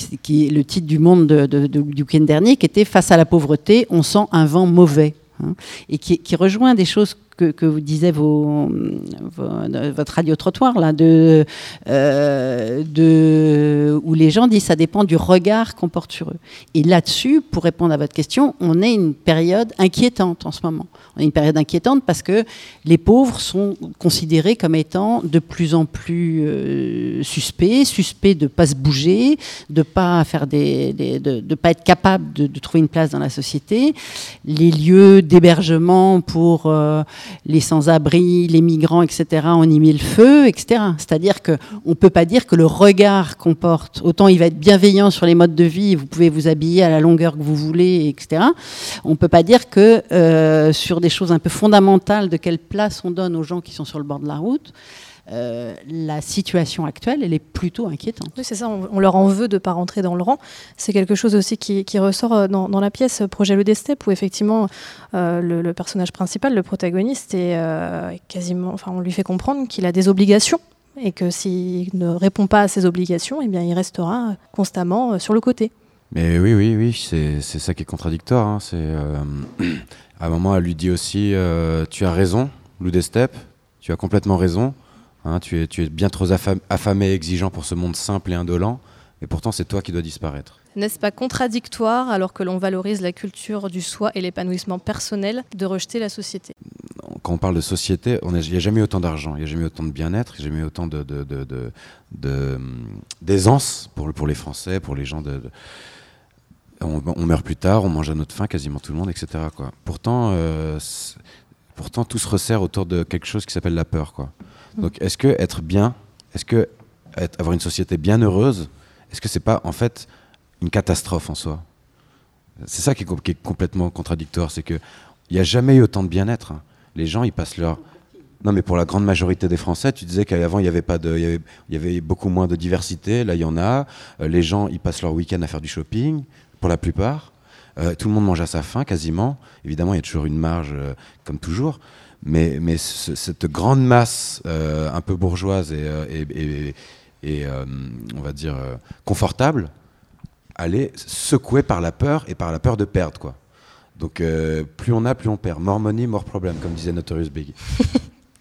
est le titre du Monde de- de- de- du week-end dernier, qui était Face à la pauvreté, on sent un vent mauvais. hein, et qui rejoint des choses que, vous disiez vos, vos- votre radio trottoir là euh, où les gens disent ça dépend du regard qu'on porte sur eux. Et là-dessus pour répondre à votre question on est une période inquiétante en ce moment. On est une période inquiétante parce que les pauvres sont considérés comme étant de plus en plus euh, suspects suspects de pas se bouger de pas faire de, pas être capable de, de trouver une place dans la société. Les lieux d'hébergement pour euh, les sans-abri, les migrants, etc., on y met le feu, etc. C'est-à-dire qu'on ne peut pas dire que le regard qu'on porte, autant il va être bienveillant sur les modes de vie, vous pouvez vous habiller à la longueur que vous voulez, etc. On ne peut pas dire que euh, sur des choses un peu fondamentales de quelle place on donne aux gens qui sont sur le bord de la route, euh, la situation actuelle, elle est plutôt inquiétante. Oui, c'est ça, on, on leur en veut de ne pas rentrer dans le rang. C'est quelque chose aussi qui, qui ressort euh, dans, dans la pièce Projet Le Destep, où effectivement euh, le, le personnage principal, le protagoniste, est euh, quasiment, enfin, on lui fait comprendre qu'il a des obligations et que s'il ne répond pas à ses obligations, eh bien, il restera constamment euh, sur le côté. Mais oui, oui, oui, c'est c'est ça qui est contradictoire. hein. C'est euh, à un moment, elle lui dit aussi, euh, tu as raison, Lou des Steppes, tu as complètement raison. Hein, tu es, tu es bien trop affam- affamé et exigeant pour ce monde simple et indolent. Et pourtant, c'est toi qui dois disparaître. N'est-ce pas contradictoire, alors que l'on valorise la culture du soi et l'épanouissement personnel, de rejeter la société? Quand on parle de société, il n'y a jamais eu autant d'argent, il n'y a jamais eu autant de bien-être, il n'y a jamais eu autant de, de- de- de- de, hum, d'aisance pour, le- pour les Français, pour les gens de. on, on meurt plus tard, on mange à notre faim, quasiment tout le monde, etc. Quoi. Pourtant, euh, pourtant, tout se resserre autour de quelque chose qui s'appelle la peur. Quoi. Donc, est-ce que être bien, est-ce que avoir une société bien heureuse, est-ce que c'est pas en fait une catastrophe en soi? C'est ça qui est, complètement contradictoire, c'est que il n'y a jamais eu autant de bien-être. hein. Les gens, ils passent leur non, mais pour la grande majorité des Français, tu disais qu'avant, il y avait pas de, il y avait, il y avait beaucoup moins de diversité. Là, il y en a. Euh, les gens, ils passent leur week-end à faire du shopping, pour la plupart. Euh, tout le monde mange à sa faim, quasiment. Évidemment, il y a toujours une marge, euh, comme toujours. Mais, mais ce- cette grande masse euh, un peu bourgeoise et, et, et- et, on va dire, confortable, elle est secouée par la peur et par la peur de perdre, quoi. Donc, plus on a, plus on perd. More money, more problem, comme disait Notorious Big.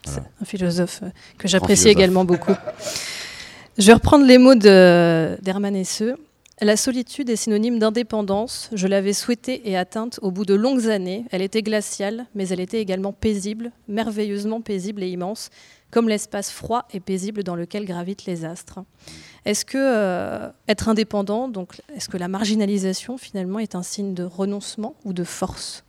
Voilà. un philosophe que j'apprécie également beaucoup. Je vais reprendre les mots d'Hermann Hesse. La solitude est synonyme d'indépendance. Je l'avais souhaitée et atteinte au bout de longues années. Elle était glaciale, mais elle était également paisible, merveilleusement paisible et immense, comme l'espace froid et paisible dans lequel gravitent les astres. Est-ce que euh, être indépendant, donc est-ce que la marginalisation finalement est un signe de renoncement ou de force?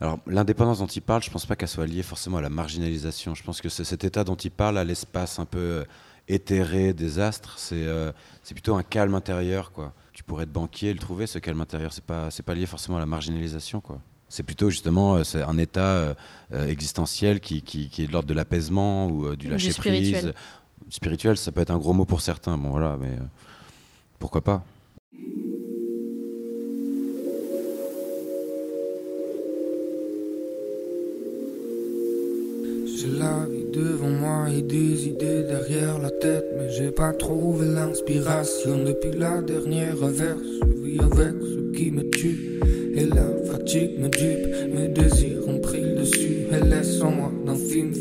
Alors, l'indépendance dont il parle, je ne pense pas qu'elle soit liée forcément à la marginalisation. Je pense que c'est cet état dont il parle, à l'espace un peu euh, éthéré des astres, c'est euh, c'est plutôt un calme intérieur. Quoi. Tu pourrais être banquier et le trouver, ce calme intérieur. Ce n'est pas, c'est pas lié forcément à la marginalisation. Quoi. C'est plutôt justement euh, c'est un état euh, existentiel qui, qui- qui est de l'ordre de l'apaisement ou euh, du Du lâcher spirituel. prise. Spirituel, ça peut être un gros mot pour certains. Bon, voilà, mais euh, pourquoi pas devant moi et des idées derrière la tête, mais j'ai pas trouvé l'inspiration depuis la dernière averse. Je vis avec ce qui me tue et la fatigue me dupe. Mes désirs ont pris le dessus et laissent en moi d'un film.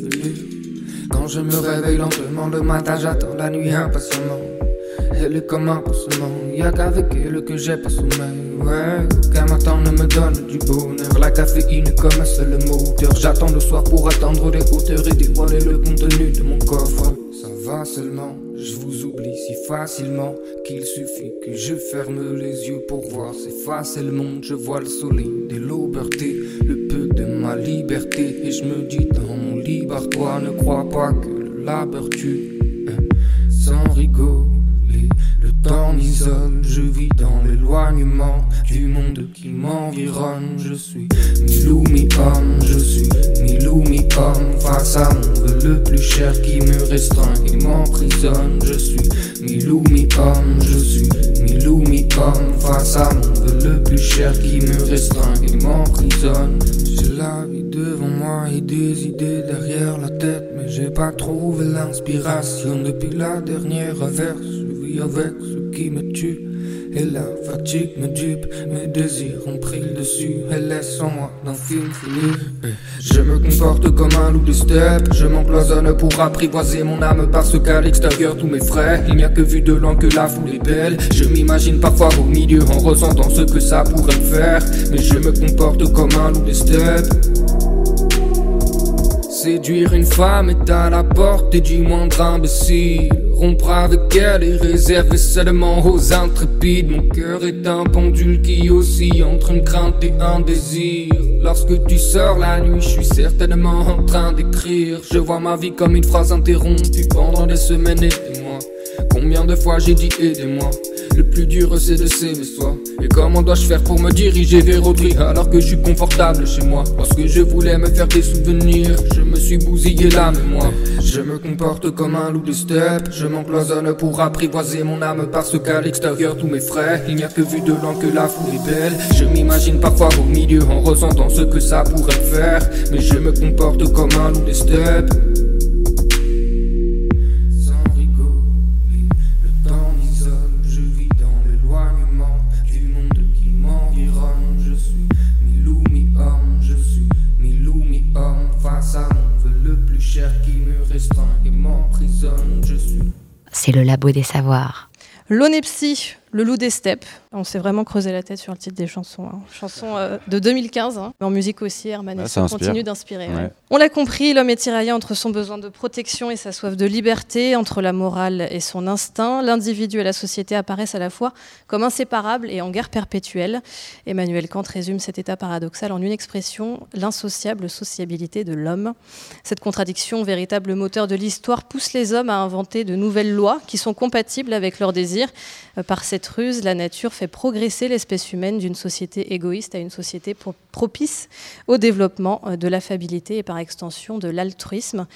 Quand je me réveille lentement le matin, j'attends la nuit impatiemment. Elle est comme un pansement, y'a qu'avec elle que j'ai pas sommeil. Ouais, aucun matin ne me donne du bonheur. La caféine comme un seul moteur. J'attends le soir pour attendre les hauteurs et dévoiler le contenu de mon coffre. Ça va seulement, je vous oublie si facilement qu'il suffit que je ferme les yeux pour voir s'effacer le monde. Je vois le soleil de l'auberté, le peu de ma liberté. Et je me dis dans mon libre, toi ne crois pas que le labeur tue. Hein, Sans rigoler, le temps m'isole, je vis dans l'éloignement du monde qui m'environne. Je suis mi-loup, mi-homme, je suis mi-loup, mi-homme face à mon vœu le plus cher qui me restreint et m'emprisonne. Je suis mi-loup, mi-homme, je suis mi-loup, mi-homme face à mon vœu le plus cher qui me restreint et m'emprisonne. J'ai la vie devant moi et des idées derrière la tête, mais j'ai pas trouvé l'inspiration depuis la dernière averse. Avec ce qui me tue. Et la fatigue me dupe, mes désirs ont pris le dessus et laissent en moi d'un film fini. Je me comporte comme un loup de steppe, je m'empoisonne pour apprivoiser mon âme parce qu'à l'extérieur tous mes frais, il n'y a que vu de loin que la foule est belle. Je m'imagine parfois au milieu en ressentant ce que ça pourrait faire, mais je me comporte comme un loup de steppe. Séduire une femme est à la portée du moindre imbécile. Rompre avec elle est réservé seulement aux intrépides. Mon cœur est un pendule qui oscille entre une crainte et un désir. Lorsque tu sors la nuit, je suis certainement en train d'écrire. Je vois ma vie comme une phrase interrompue pendant des semaines et des mois. Combien de fois j'ai dit aidez-moi? Le plus dur c'est de s'aimer soi. Et comment dois-je faire pour me diriger vers autrui Alors que je suis confortable chez moi? Lorsque je voulais me faire des souvenirs. Je me suis bousillé la mémoire. Je me comporte comme un loup de steppe. Je m'empoisonne pour apprivoiser mon âme Parce qu'à l'extérieur tous mes frais Il n'y a que vu de loin que la foule est belle. Je m'imagine parfois au milieu En ressentant ce que ça pourrait faire. Mais je me comporte comme un loup de steppe C'est le labo des savoirs. L'Onepsie, le loup des steppes. On s'est vraiment creusé la tête sur le titre des chansons. hein. Chanson euh, de 2015, hein. mais en musique aussi, Herman Ah, ça continue d'inspirer. ouais. Ouais. On l'a compris, l'homme est tiraillé entre son besoin de protection et sa soif de liberté, entre la morale et son instinct. L'individu et la société apparaissent à la fois comme inséparables et en guerre perpétuelle. Emmanuel Kant résume cet état paradoxal en une expression, l'insociable sociabilité de l'homme. Cette contradiction, véritable moteur de l'histoire, pousse les hommes à inventer de nouvelles lois qui sont compatibles avec leurs désirs. Euh, Par cette ruse, la nature fait progresser l'espèce humaine d'une société égoïste à une société pro- propice au développement euh, de l'affabilité et par extension de l'altruisme.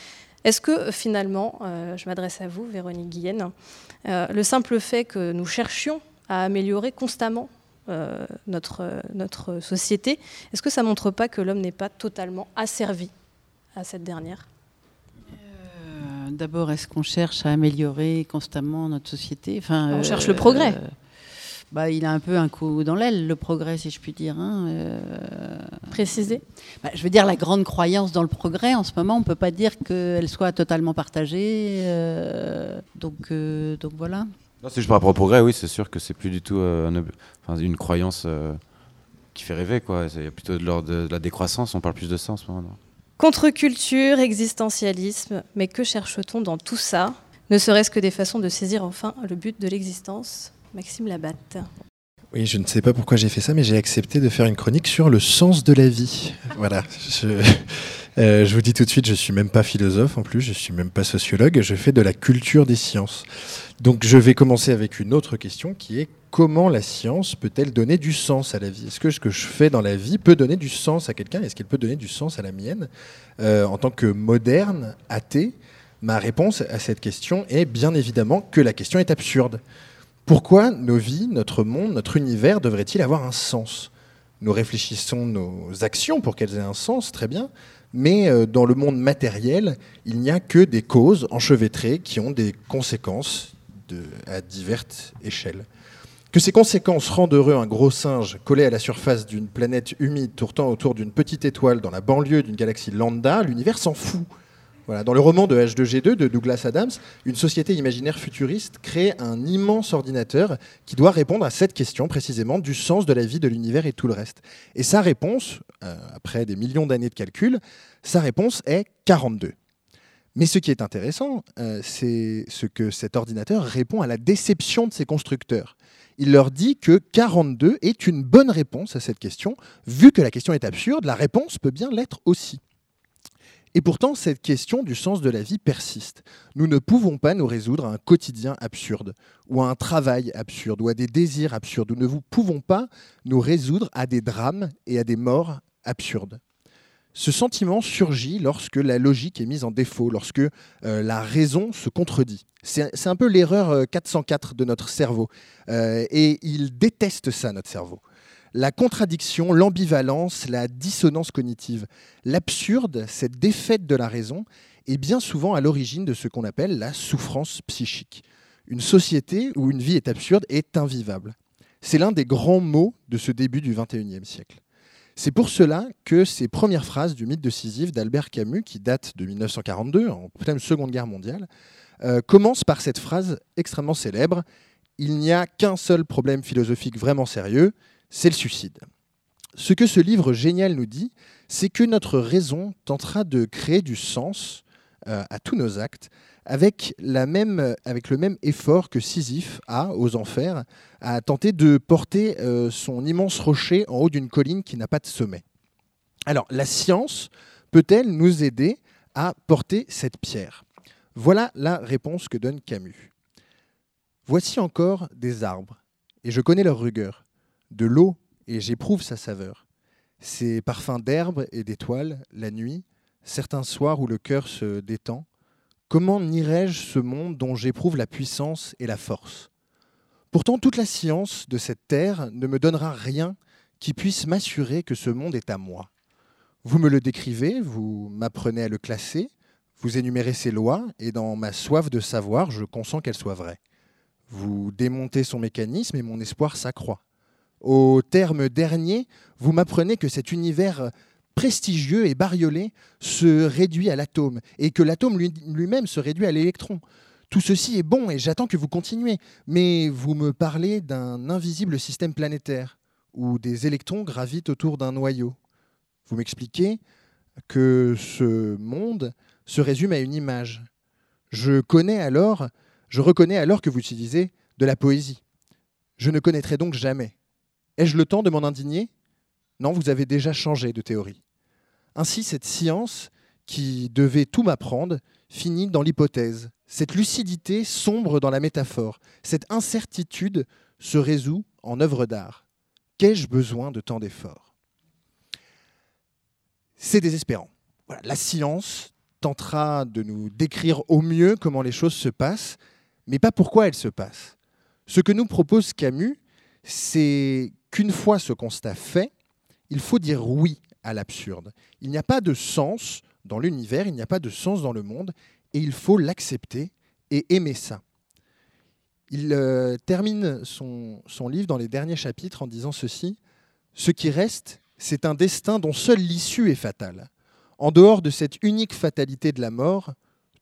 Est-ce que euh, finalement, euh, je m'adresse à vous, Véronique Guillen, euh, le simple fait que nous cherchions à améliorer constamment euh, notre, notre société, est-ce que ça ne montre pas que l'homme n'est pas totalement asservi à cette dernière? D'abord, est-ce qu'on cherche à améliorer constamment notre société? Enfin, On cherche le progrès. Bah, il a un peu un coup dans l'aile, le progrès, si je puis dire. hein, euh. Préciser Bah, Je veux dire, la grande croyance dans le progrès, en ce moment, on ne peut pas dire qu'elle soit totalement partagée. euh, donc, euh, donc voilà. C'est juste par rapport au progrès, oui, c'est sûr que c'est plus du tout euh, un ob- enfin, une croyance euh, qui fait rêver, quoi. C'est plutôt de l'ordre de, de la décroissance, on parle plus de ça en ce moment. non Contre-culture, existentialisme, mais que cherche-t-on dans tout ça? Ne serait-ce que des façons de saisir enfin le but de l'existence? Maxime Labatte. Oui, je ne sais pas pourquoi j'ai fait ça, mais j'ai accepté de faire une chronique sur le sens de la vie. voilà. Je, euh, vous dis tout de suite, je suis même pas philosophe en plus, je suis même pas sociologue, je fais de la culture des sciences. Donc je vais commencer avec une autre question qui est comment la science peut-elle donner du sens à la vie? Est-ce que ce que je fais dans la vie peut donner du sens à quelqu'un? Est-ce qu'elle peut donner du sens à la mienne? Euh, En tant que moderne, athée, ma réponse à cette question est bien évidemment que la question est absurde. Pourquoi nos vies, notre monde, notre univers devraient-ils avoir un sens? Nous réfléchissons nos actions pour qu'elles aient un sens, très bien, mais euh, dans le monde matériel, il n'y a que des causes enchevêtrées qui ont des conséquences à diverses échelles. Que ces conséquences rendent heureux un gros singe collé à la surface d'une planète humide tournant autour d'une petite étoile dans la banlieue d'une galaxie lambda, l'univers s'en fout. Voilà. Dans le roman de H2G2 de Douglas Adams, une société imaginaire futuriste crée un immense ordinateur qui doit répondre à cette question précisément du sens de la vie, de l'univers et tout le reste. Et sa réponse, euh, après des millions d'années de calcul, sa réponse est 42. Mais ce qui est intéressant, euh, c'est ce que cet ordinateur répond à la déception de ses constructeurs. Il leur dit que 42 est une bonne réponse à cette question. Vu que la question est absurde, la réponse peut bien l'être aussi. Et pourtant, cette question du sens de la vie persiste. Nous ne pouvons pas nous résoudre à un quotidien absurde, ou à un travail absurde, ou à des désirs absurdes. Nous ne pouvons pas nous résoudre à des drames et à des morts absurdes. Ce sentiment surgit lorsque la logique est mise en défaut, lorsque euh, la raison se contredit. C'est un peu l'erreur euh, 404 de notre cerveau. Euh, et il déteste ça, notre cerveau. La contradiction, l'ambivalence, la dissonance cognitive, l'absurde, cette défaite de la raison, est bien souvent à l'origine de ce qu'on appelle la souffrance psychique. Une société où une vie est absurde est invivable. C'est l'un des grands mots de ce début du XXIe siècle. C'est pour cela que ces premières phrases du mythe de Sisyphe d'Albert Camus, qui date de 1942, en pleine Seconde Guerre mondiale, euh, commencent par cette phrase extrêmement célèbre Il n'y a qu'un seul problème philosophique vraiment sérieux, c'est le suicide. Ce que ce livre génial nous dit, c'est que notre raison tentera de créer du sens euh, à tous nos actes avec, la même, avec le même effort que Sisyphe a aux enfers à tenter de porter euh, son immense rocher en haut d'une colline qui n'a pas de sommet. Alors, la science peut-elle nous aider à porter cette pierre? Voilà la réponse que donne Camus. Voici encore des arbres, et je connais leur rugueur, de l'eau, et j'éprouve sa saveur. Ces parfums d'herbe et d'étoiles, la nuit, certains soirs où le cœur se détend, comment nierais-je ce monde dont j'éprouve la puissance et la force? Pourtant, toute la science de cette terre ne me donnera rien qui puisse m'assurer que ce monde est à moi. Vous me le décrivez, vous m'apprenez à le classer, vous énumérez ses lois, et dans ma soif de savoir, je consens qu'elles soient vraies. Vous démontez son mécanisme et mon espoir s'accroît. Au terme dernier, vous m'apprenez que cet univers prestigieux et bariolé se réduit à l'atome et que l'atome lui- lui-même se réduit à l'électron. Tout ceci est bon et j'attends que vous continuiez, mais vous me parlez d'un invisible système planétaire où des électrons gravitent autour d'un noyau. Vous m'expliquez que ce monde se résume à une image. Je connais alors, je reconnais alors que vous utilisez de la poésie. Je ne connaîtrai donc jamais. Ai-je le temps de m'en indigner? Non, vous avez déjà changé de théorie. Ainsi, cette science, qui devait tout m'apprendre, finit dans l'hypothèse. Cette lucidité sombre dans la métaphore. Cette incertitude se résout en œuvre d'art. Qu'ai-je besoin de tant d'efforts? C'est désespérant. La science tentera de nous décrire au mieux comment les choses se passent, mais pas pourquoi elles se passent. Ce que nous propose Camus, c'est qu'une fois ce constat fait, il faut dire oui à l'absurde. Il n'y a pas de sens dans l'univers, il n'y a pas de sens dans le monde, et il faut l'accepter et aimer ça. Il euh, termine son, son livre dans les derniers chapitres en disant ceci, Ce qui reste, c'est un destin dont seule l'issue est fatale. En dehors de cette unique fatalité de la mort,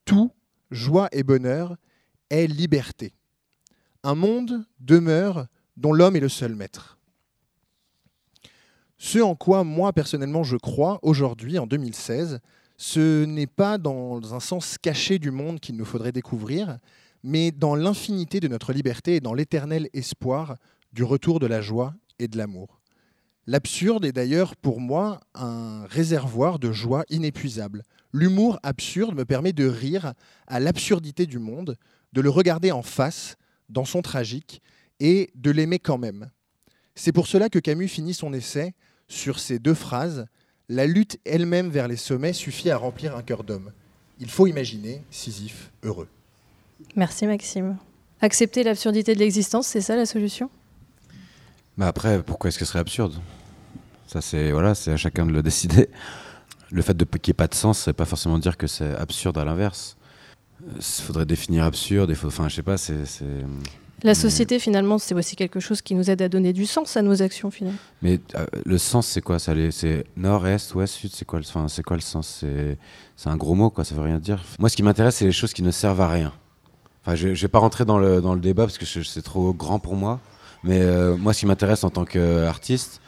tout, joie et bonheur, est liberté. Un monde demeure dont l'homme est le seul maître. Ce en quoi moi personnellement je crois aujourd'hui, en 2016, ce n'est pas dans un sens caché du monde qu'il nous faudrait découvrir, mais dans l'infinité de notre liberté et dans l'éternel espoir du retour de la joie et de l'amour. L'absurde est d'ailleurs pour moi un réservoir de joie inépuisable. L'humour absurde me permet de rire à l'absurdité du monde, de le regarder en face, dans son tragique, et de l'aimer quand même. C'est pour cela que Camus finit son essai sur ces deux phrases La lutte elle-même vers les sommets suffit à remplir un cœur d'homme. Il faut imaginer Sisyphe heureux. Merci Maxime. Accepter l'absurdité de l'existence, c'est ça la solution? Mais après, pourquoi est-ce que ce serait absurde? Ça, c'est voilà, c'est à chacun de le décider. Le fait de qu'il n'y ait pas de sens, veut pas forcément dire que c'est absurde à l'inverse. Il faudrait définir absurde. Enfin, je sais pas, c'est. c'est- La société, finalement, c'est aussi quelque chose qui nous aide à donner du sens à nos actions, finalement. Mais euh, le sens, c'est quoi? C'est nord, est, ouest, sud. C'est quoi quoi le sens? C'est, un gros mot, quoi. Ça veut rien dire. Moi, ce qui m'intéresse, c'est les choses qui ne servent à rien. Enfin, je, je vais pas rentrer dans le dans le débat parce que c'est trop grand pour moi. Mais euh, moi, ce qui m'intéresse en tant qu'artiste,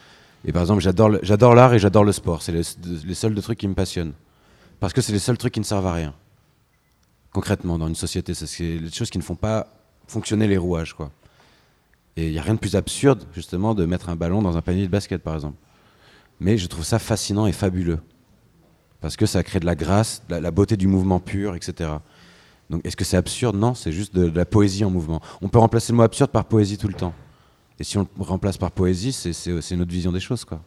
et par exemple, j'adore l'art et j'adore le sport. C'est les, les seuls deux trucs qui me passionnent. Parce que c'est les seuls trucs qui ne servent à rien. Concrètement, dans une société, c'est les choses qui ne font pas fonctionner les rouages, quoi. Et il n'y a rien de plus absurde, justement, de mettre un ballon dans un panier de basket, par exemple. Mais je trouve ça fascinant et fabuleux. Parce que ça crée de la grâce, de la, beauté du mouvement pur, etc. Donc est-ce que c'est absurde? Non, c'est juste de, la poésie en mouvement. On peut remplacer le mot absurde par poésie tout le temps. Et si on le remplace par poésie, c'est notre vision des choses, quoi.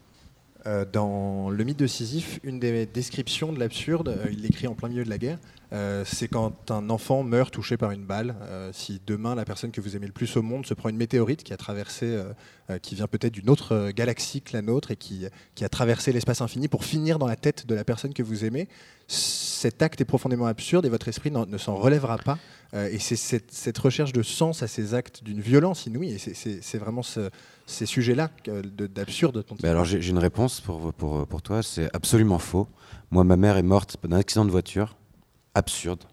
Euh, dans le mythe de Sisyphe, une des descriptions de l'absurde, euh, il l'écrit en plein milieu de la guerre, euh, c'est quand un enfant meurt touché par une balle. si demain la personne que vous aimez le plus au monde se prend une météorite qui a traversé, qui vient peut-être d'une autre galaxie que la nôtre et qui, qui a traversé l'espace infini pour finir dans la tête de la personne que vous aimez, cet acte est profondément absurde et votre esprit ne s'en relèvera pas. Euh, et c'est cette, recherche de sens à ces actes d'une violence inouïe. C'est- vraiment ce- ces sujets-là de- d'absurde alors j'ai une réponse pour, toi, c'est absolument faux. Moi, ma mère est morte d'un accident de voiture, absurde.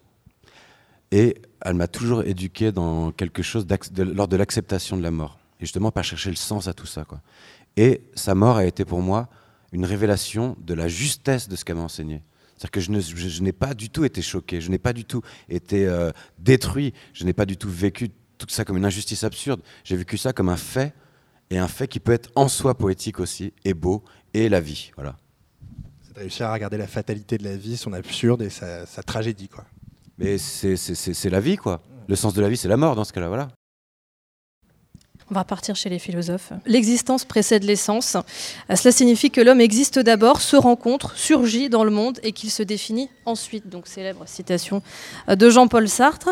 Et elle m'a toujours éduqué dans quelque chose lors de l'acceptation de la mort. Et justement, pas chercher le sens à tout ça. Et sa mort a été pour moi une révélation de la justesse de ce qu'elle m'a enseigné. C'est-à-dire que je, ne- je- je n'ai pas du tout été choqué, je n'ai pas du tout été euh, détruit, je n'ai pas du tout vécu tout ça comme une injustice absurde. J'ai vécu ça comme un fait, et un fait qui peut être en soi poétique aussi, et beau, et la vie. Voilà. C'est réussir à regarder la fatalité de la vie, son absurde et sa, sa tragédie. Quoi. Mais c'est- c'est c'est- c'est la vie, quoi. Le sens de la vie, c'est la mort dans ce cas-là, voilà. On va repartir chez les philosophes. L'existence précède l'essence. Cela signifie que l'homme existe d'abord, se rencontre, surgit dans le monde et qu'il se définit ensuite. Donc célèbre citation de Jean-Paul Sartre.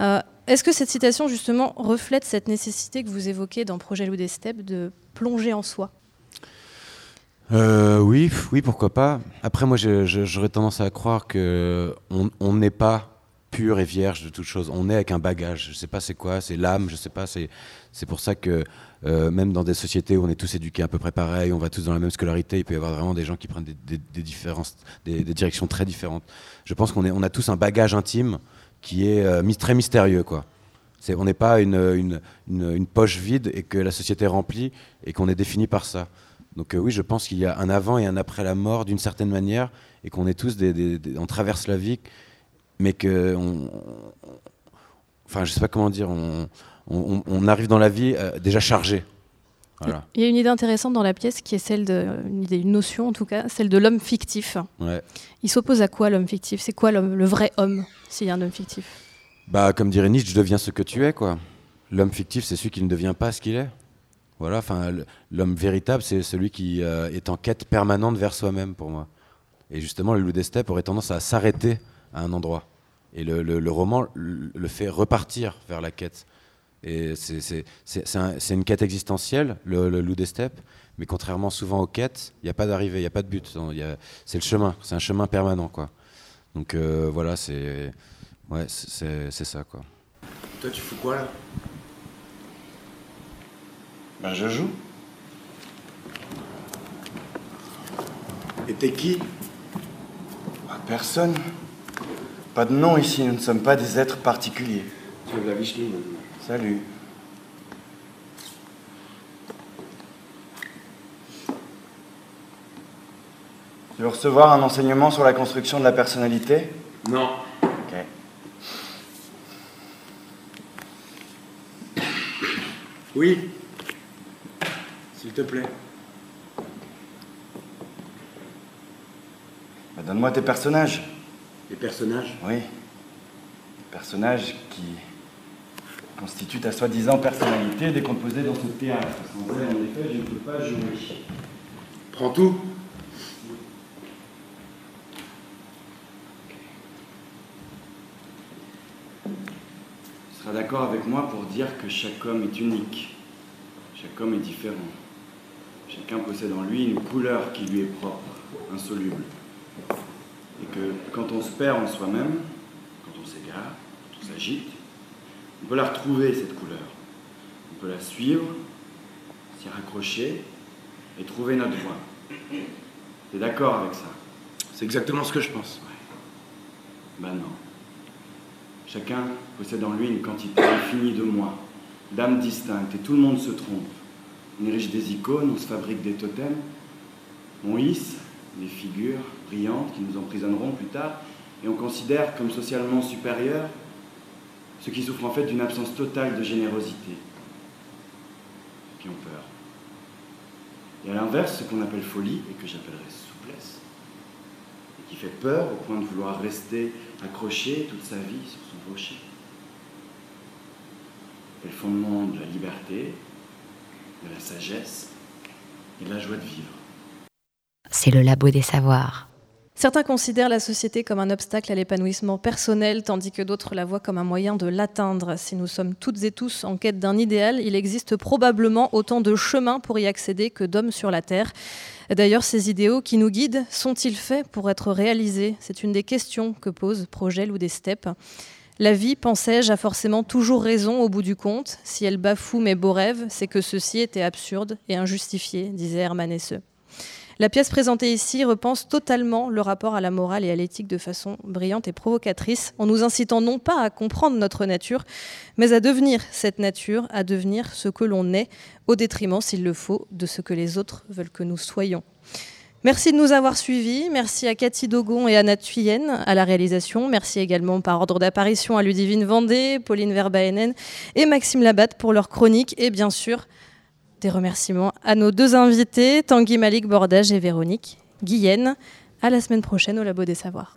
Euh, Est-ce que cette citation justement reflète cette nécessité que vous évoquez dans Projet Loup des de plonger en soi? Euh, oui, oui, pourquoi pas. Après, moi, j'aurais tendance à croire que on n'est pas pur et vierge de toute chose. On est avec un bagage. Je sais pas c'est quoi, c'est l'âme, je sais pas. C'est c'est pour ça que euh, même dans des sociétés où on est tous éduqués à peu près pareil, on va tous dans la même scolarité, il peut y avoir vraiment des gens qui prennent des, différences, des, directions très différentes. Je pense qu'on a tous un bagage intime qui est euh, très mystérieux, quoi. On n'est pas une, poche vide et que la société remplit et qu'on est défini par ça. Donc euh, oui, je pense qu'il y a un avant et un après la mort d'une certaine manière et qu'on est tous on traverse la vie, mais que enfin je sais pas comment dire, on, on- on arrive dans la vie euh, déjà chargé. Voilà. Il y a une idée intéressante dans la pièce qui est celle de, une, idée, une notion en tout cas, celle de l'homme fictif. Ouais. Il s'oppose à quoi l'homme fictif? C'est quoi l'homme- le vrai homme s'il y a un homme fictif? Bah, comme dirait Nietzsche, deviens ce que tu es, quoi. L'homme fictif, c'est celui qui ne devient pas ce qu'il est. Voilà, enfin, l'homme véritable, c'est celui qui euh, est en quête permanente vers soi-même, pour moi. Et justement, le loup des steppes aurait tendance à s'arrêter à un endroit. Et le, le- le roman le fait repartir vers la quête. Et c'est- c'est c'est- c'est un- c'est une quête existentielle, le, le loup des steppes. Mais contrairement souvent aux quêtes, il n'y a pas d'arrivée, il n'y a pas de but. C'est le chemin, c'est un chemin permanent, quoi. Donc euh, voilà, c'est ouais, ça, quoi. Toi, tu fous quoi là? Ben, je joue. Et t'es qui? Ah, Personne. Pas de nom ici, nous ne sommes pas des êtres particuliers. Tu veux la Vishnu Salut. Tu veux recevoir un enseignement sur la construction de la personnalité? Non. Ok. Oui. S'il te plaît. Bah, Donne-moi tes personnages. Les personnages? Oui. Les personnages qui constituent ta soi-disant personnalité décomposée dans ce théâtre. Sans elle, en effet, je ne peux pas jouer. Prends tout. Tu seras d'accord avec moi pour dire que chaque homme est unique. Chaque homme est différent. Chacun possède en lui une couleur qui lui est propre, insoluble. Et que quand on se perd en soi-même, quand on s'égare, quand on s'agite, on peut la retrouver, cette couleur. On peut la suivre, s'y raccrocher et trouver notre voie. T'es d'accord avec ça? C'est exactement ce que je pense. Ben non. Chacun possède en lui une quantité infinie de moi, d'âmes distinctes, et tout le monde se trompe. On érige des icônes, on se fabrique des totems, on hisse des figures brillantes qui nous emprisonneront plus tard, et on considère comme socialement supérieurs ceux qui souffrent en fait d'une absence totale de générosité, qui ont peur. Et à l'inverse, ce qu'on appelle folie, et que j'appellerais souplesse, et qui fait peur au point de vouloir rester accroché toute sa vie sur son rocher. C'est le fondement de la liberté, de la sagesse et de la joie de vivre. C'est le labo des savoirs. Certains considèrent la société comme un obstacle à l'épanouissement personnel, tandis que d'autres la voient comme un moyen de l'atteindre. Si nous sommes toutes et tous en quête d'un idéal, il existe probablement autant de chemins pour y accéder que d'hommes sur la Terre. D'ailleurs, ces idéaux qui nous guident sont-ils faits pour être réalisés? C'est une des questions que pose Projet Loup des Steppes. La vie, pensais-je, a forcément toujours raison au bout du compte. Si elle bafoue mes beaux rêves, c'est que ceci était absurde et injustifié, disait Hermann Hesse. La pièce présentée ici repense totalement le rapport à la morale et à l'éthique de façon brillante et provocatrice, en nous incitant non pas à comprendre notre nature, mais à devenir cette nature, à devenir ce que l'on est, au détriment, s'il le faut, de ce que les autres veulent que nous soyons. Merci de nous avoir suivis. Merci à Cathy Dogon et Anna Thuyen à la réalisation. Merci également par ordre d'apparition à Ludivine Vendée, Pauline Verbaenen et Maxime Labatte pour leur chronique. Et bien sûr, des remerciements à nos deux invités, Tanguy Malik Bordage et Véronique Guillen. À la semaine prochaine au Labo des Savoirs.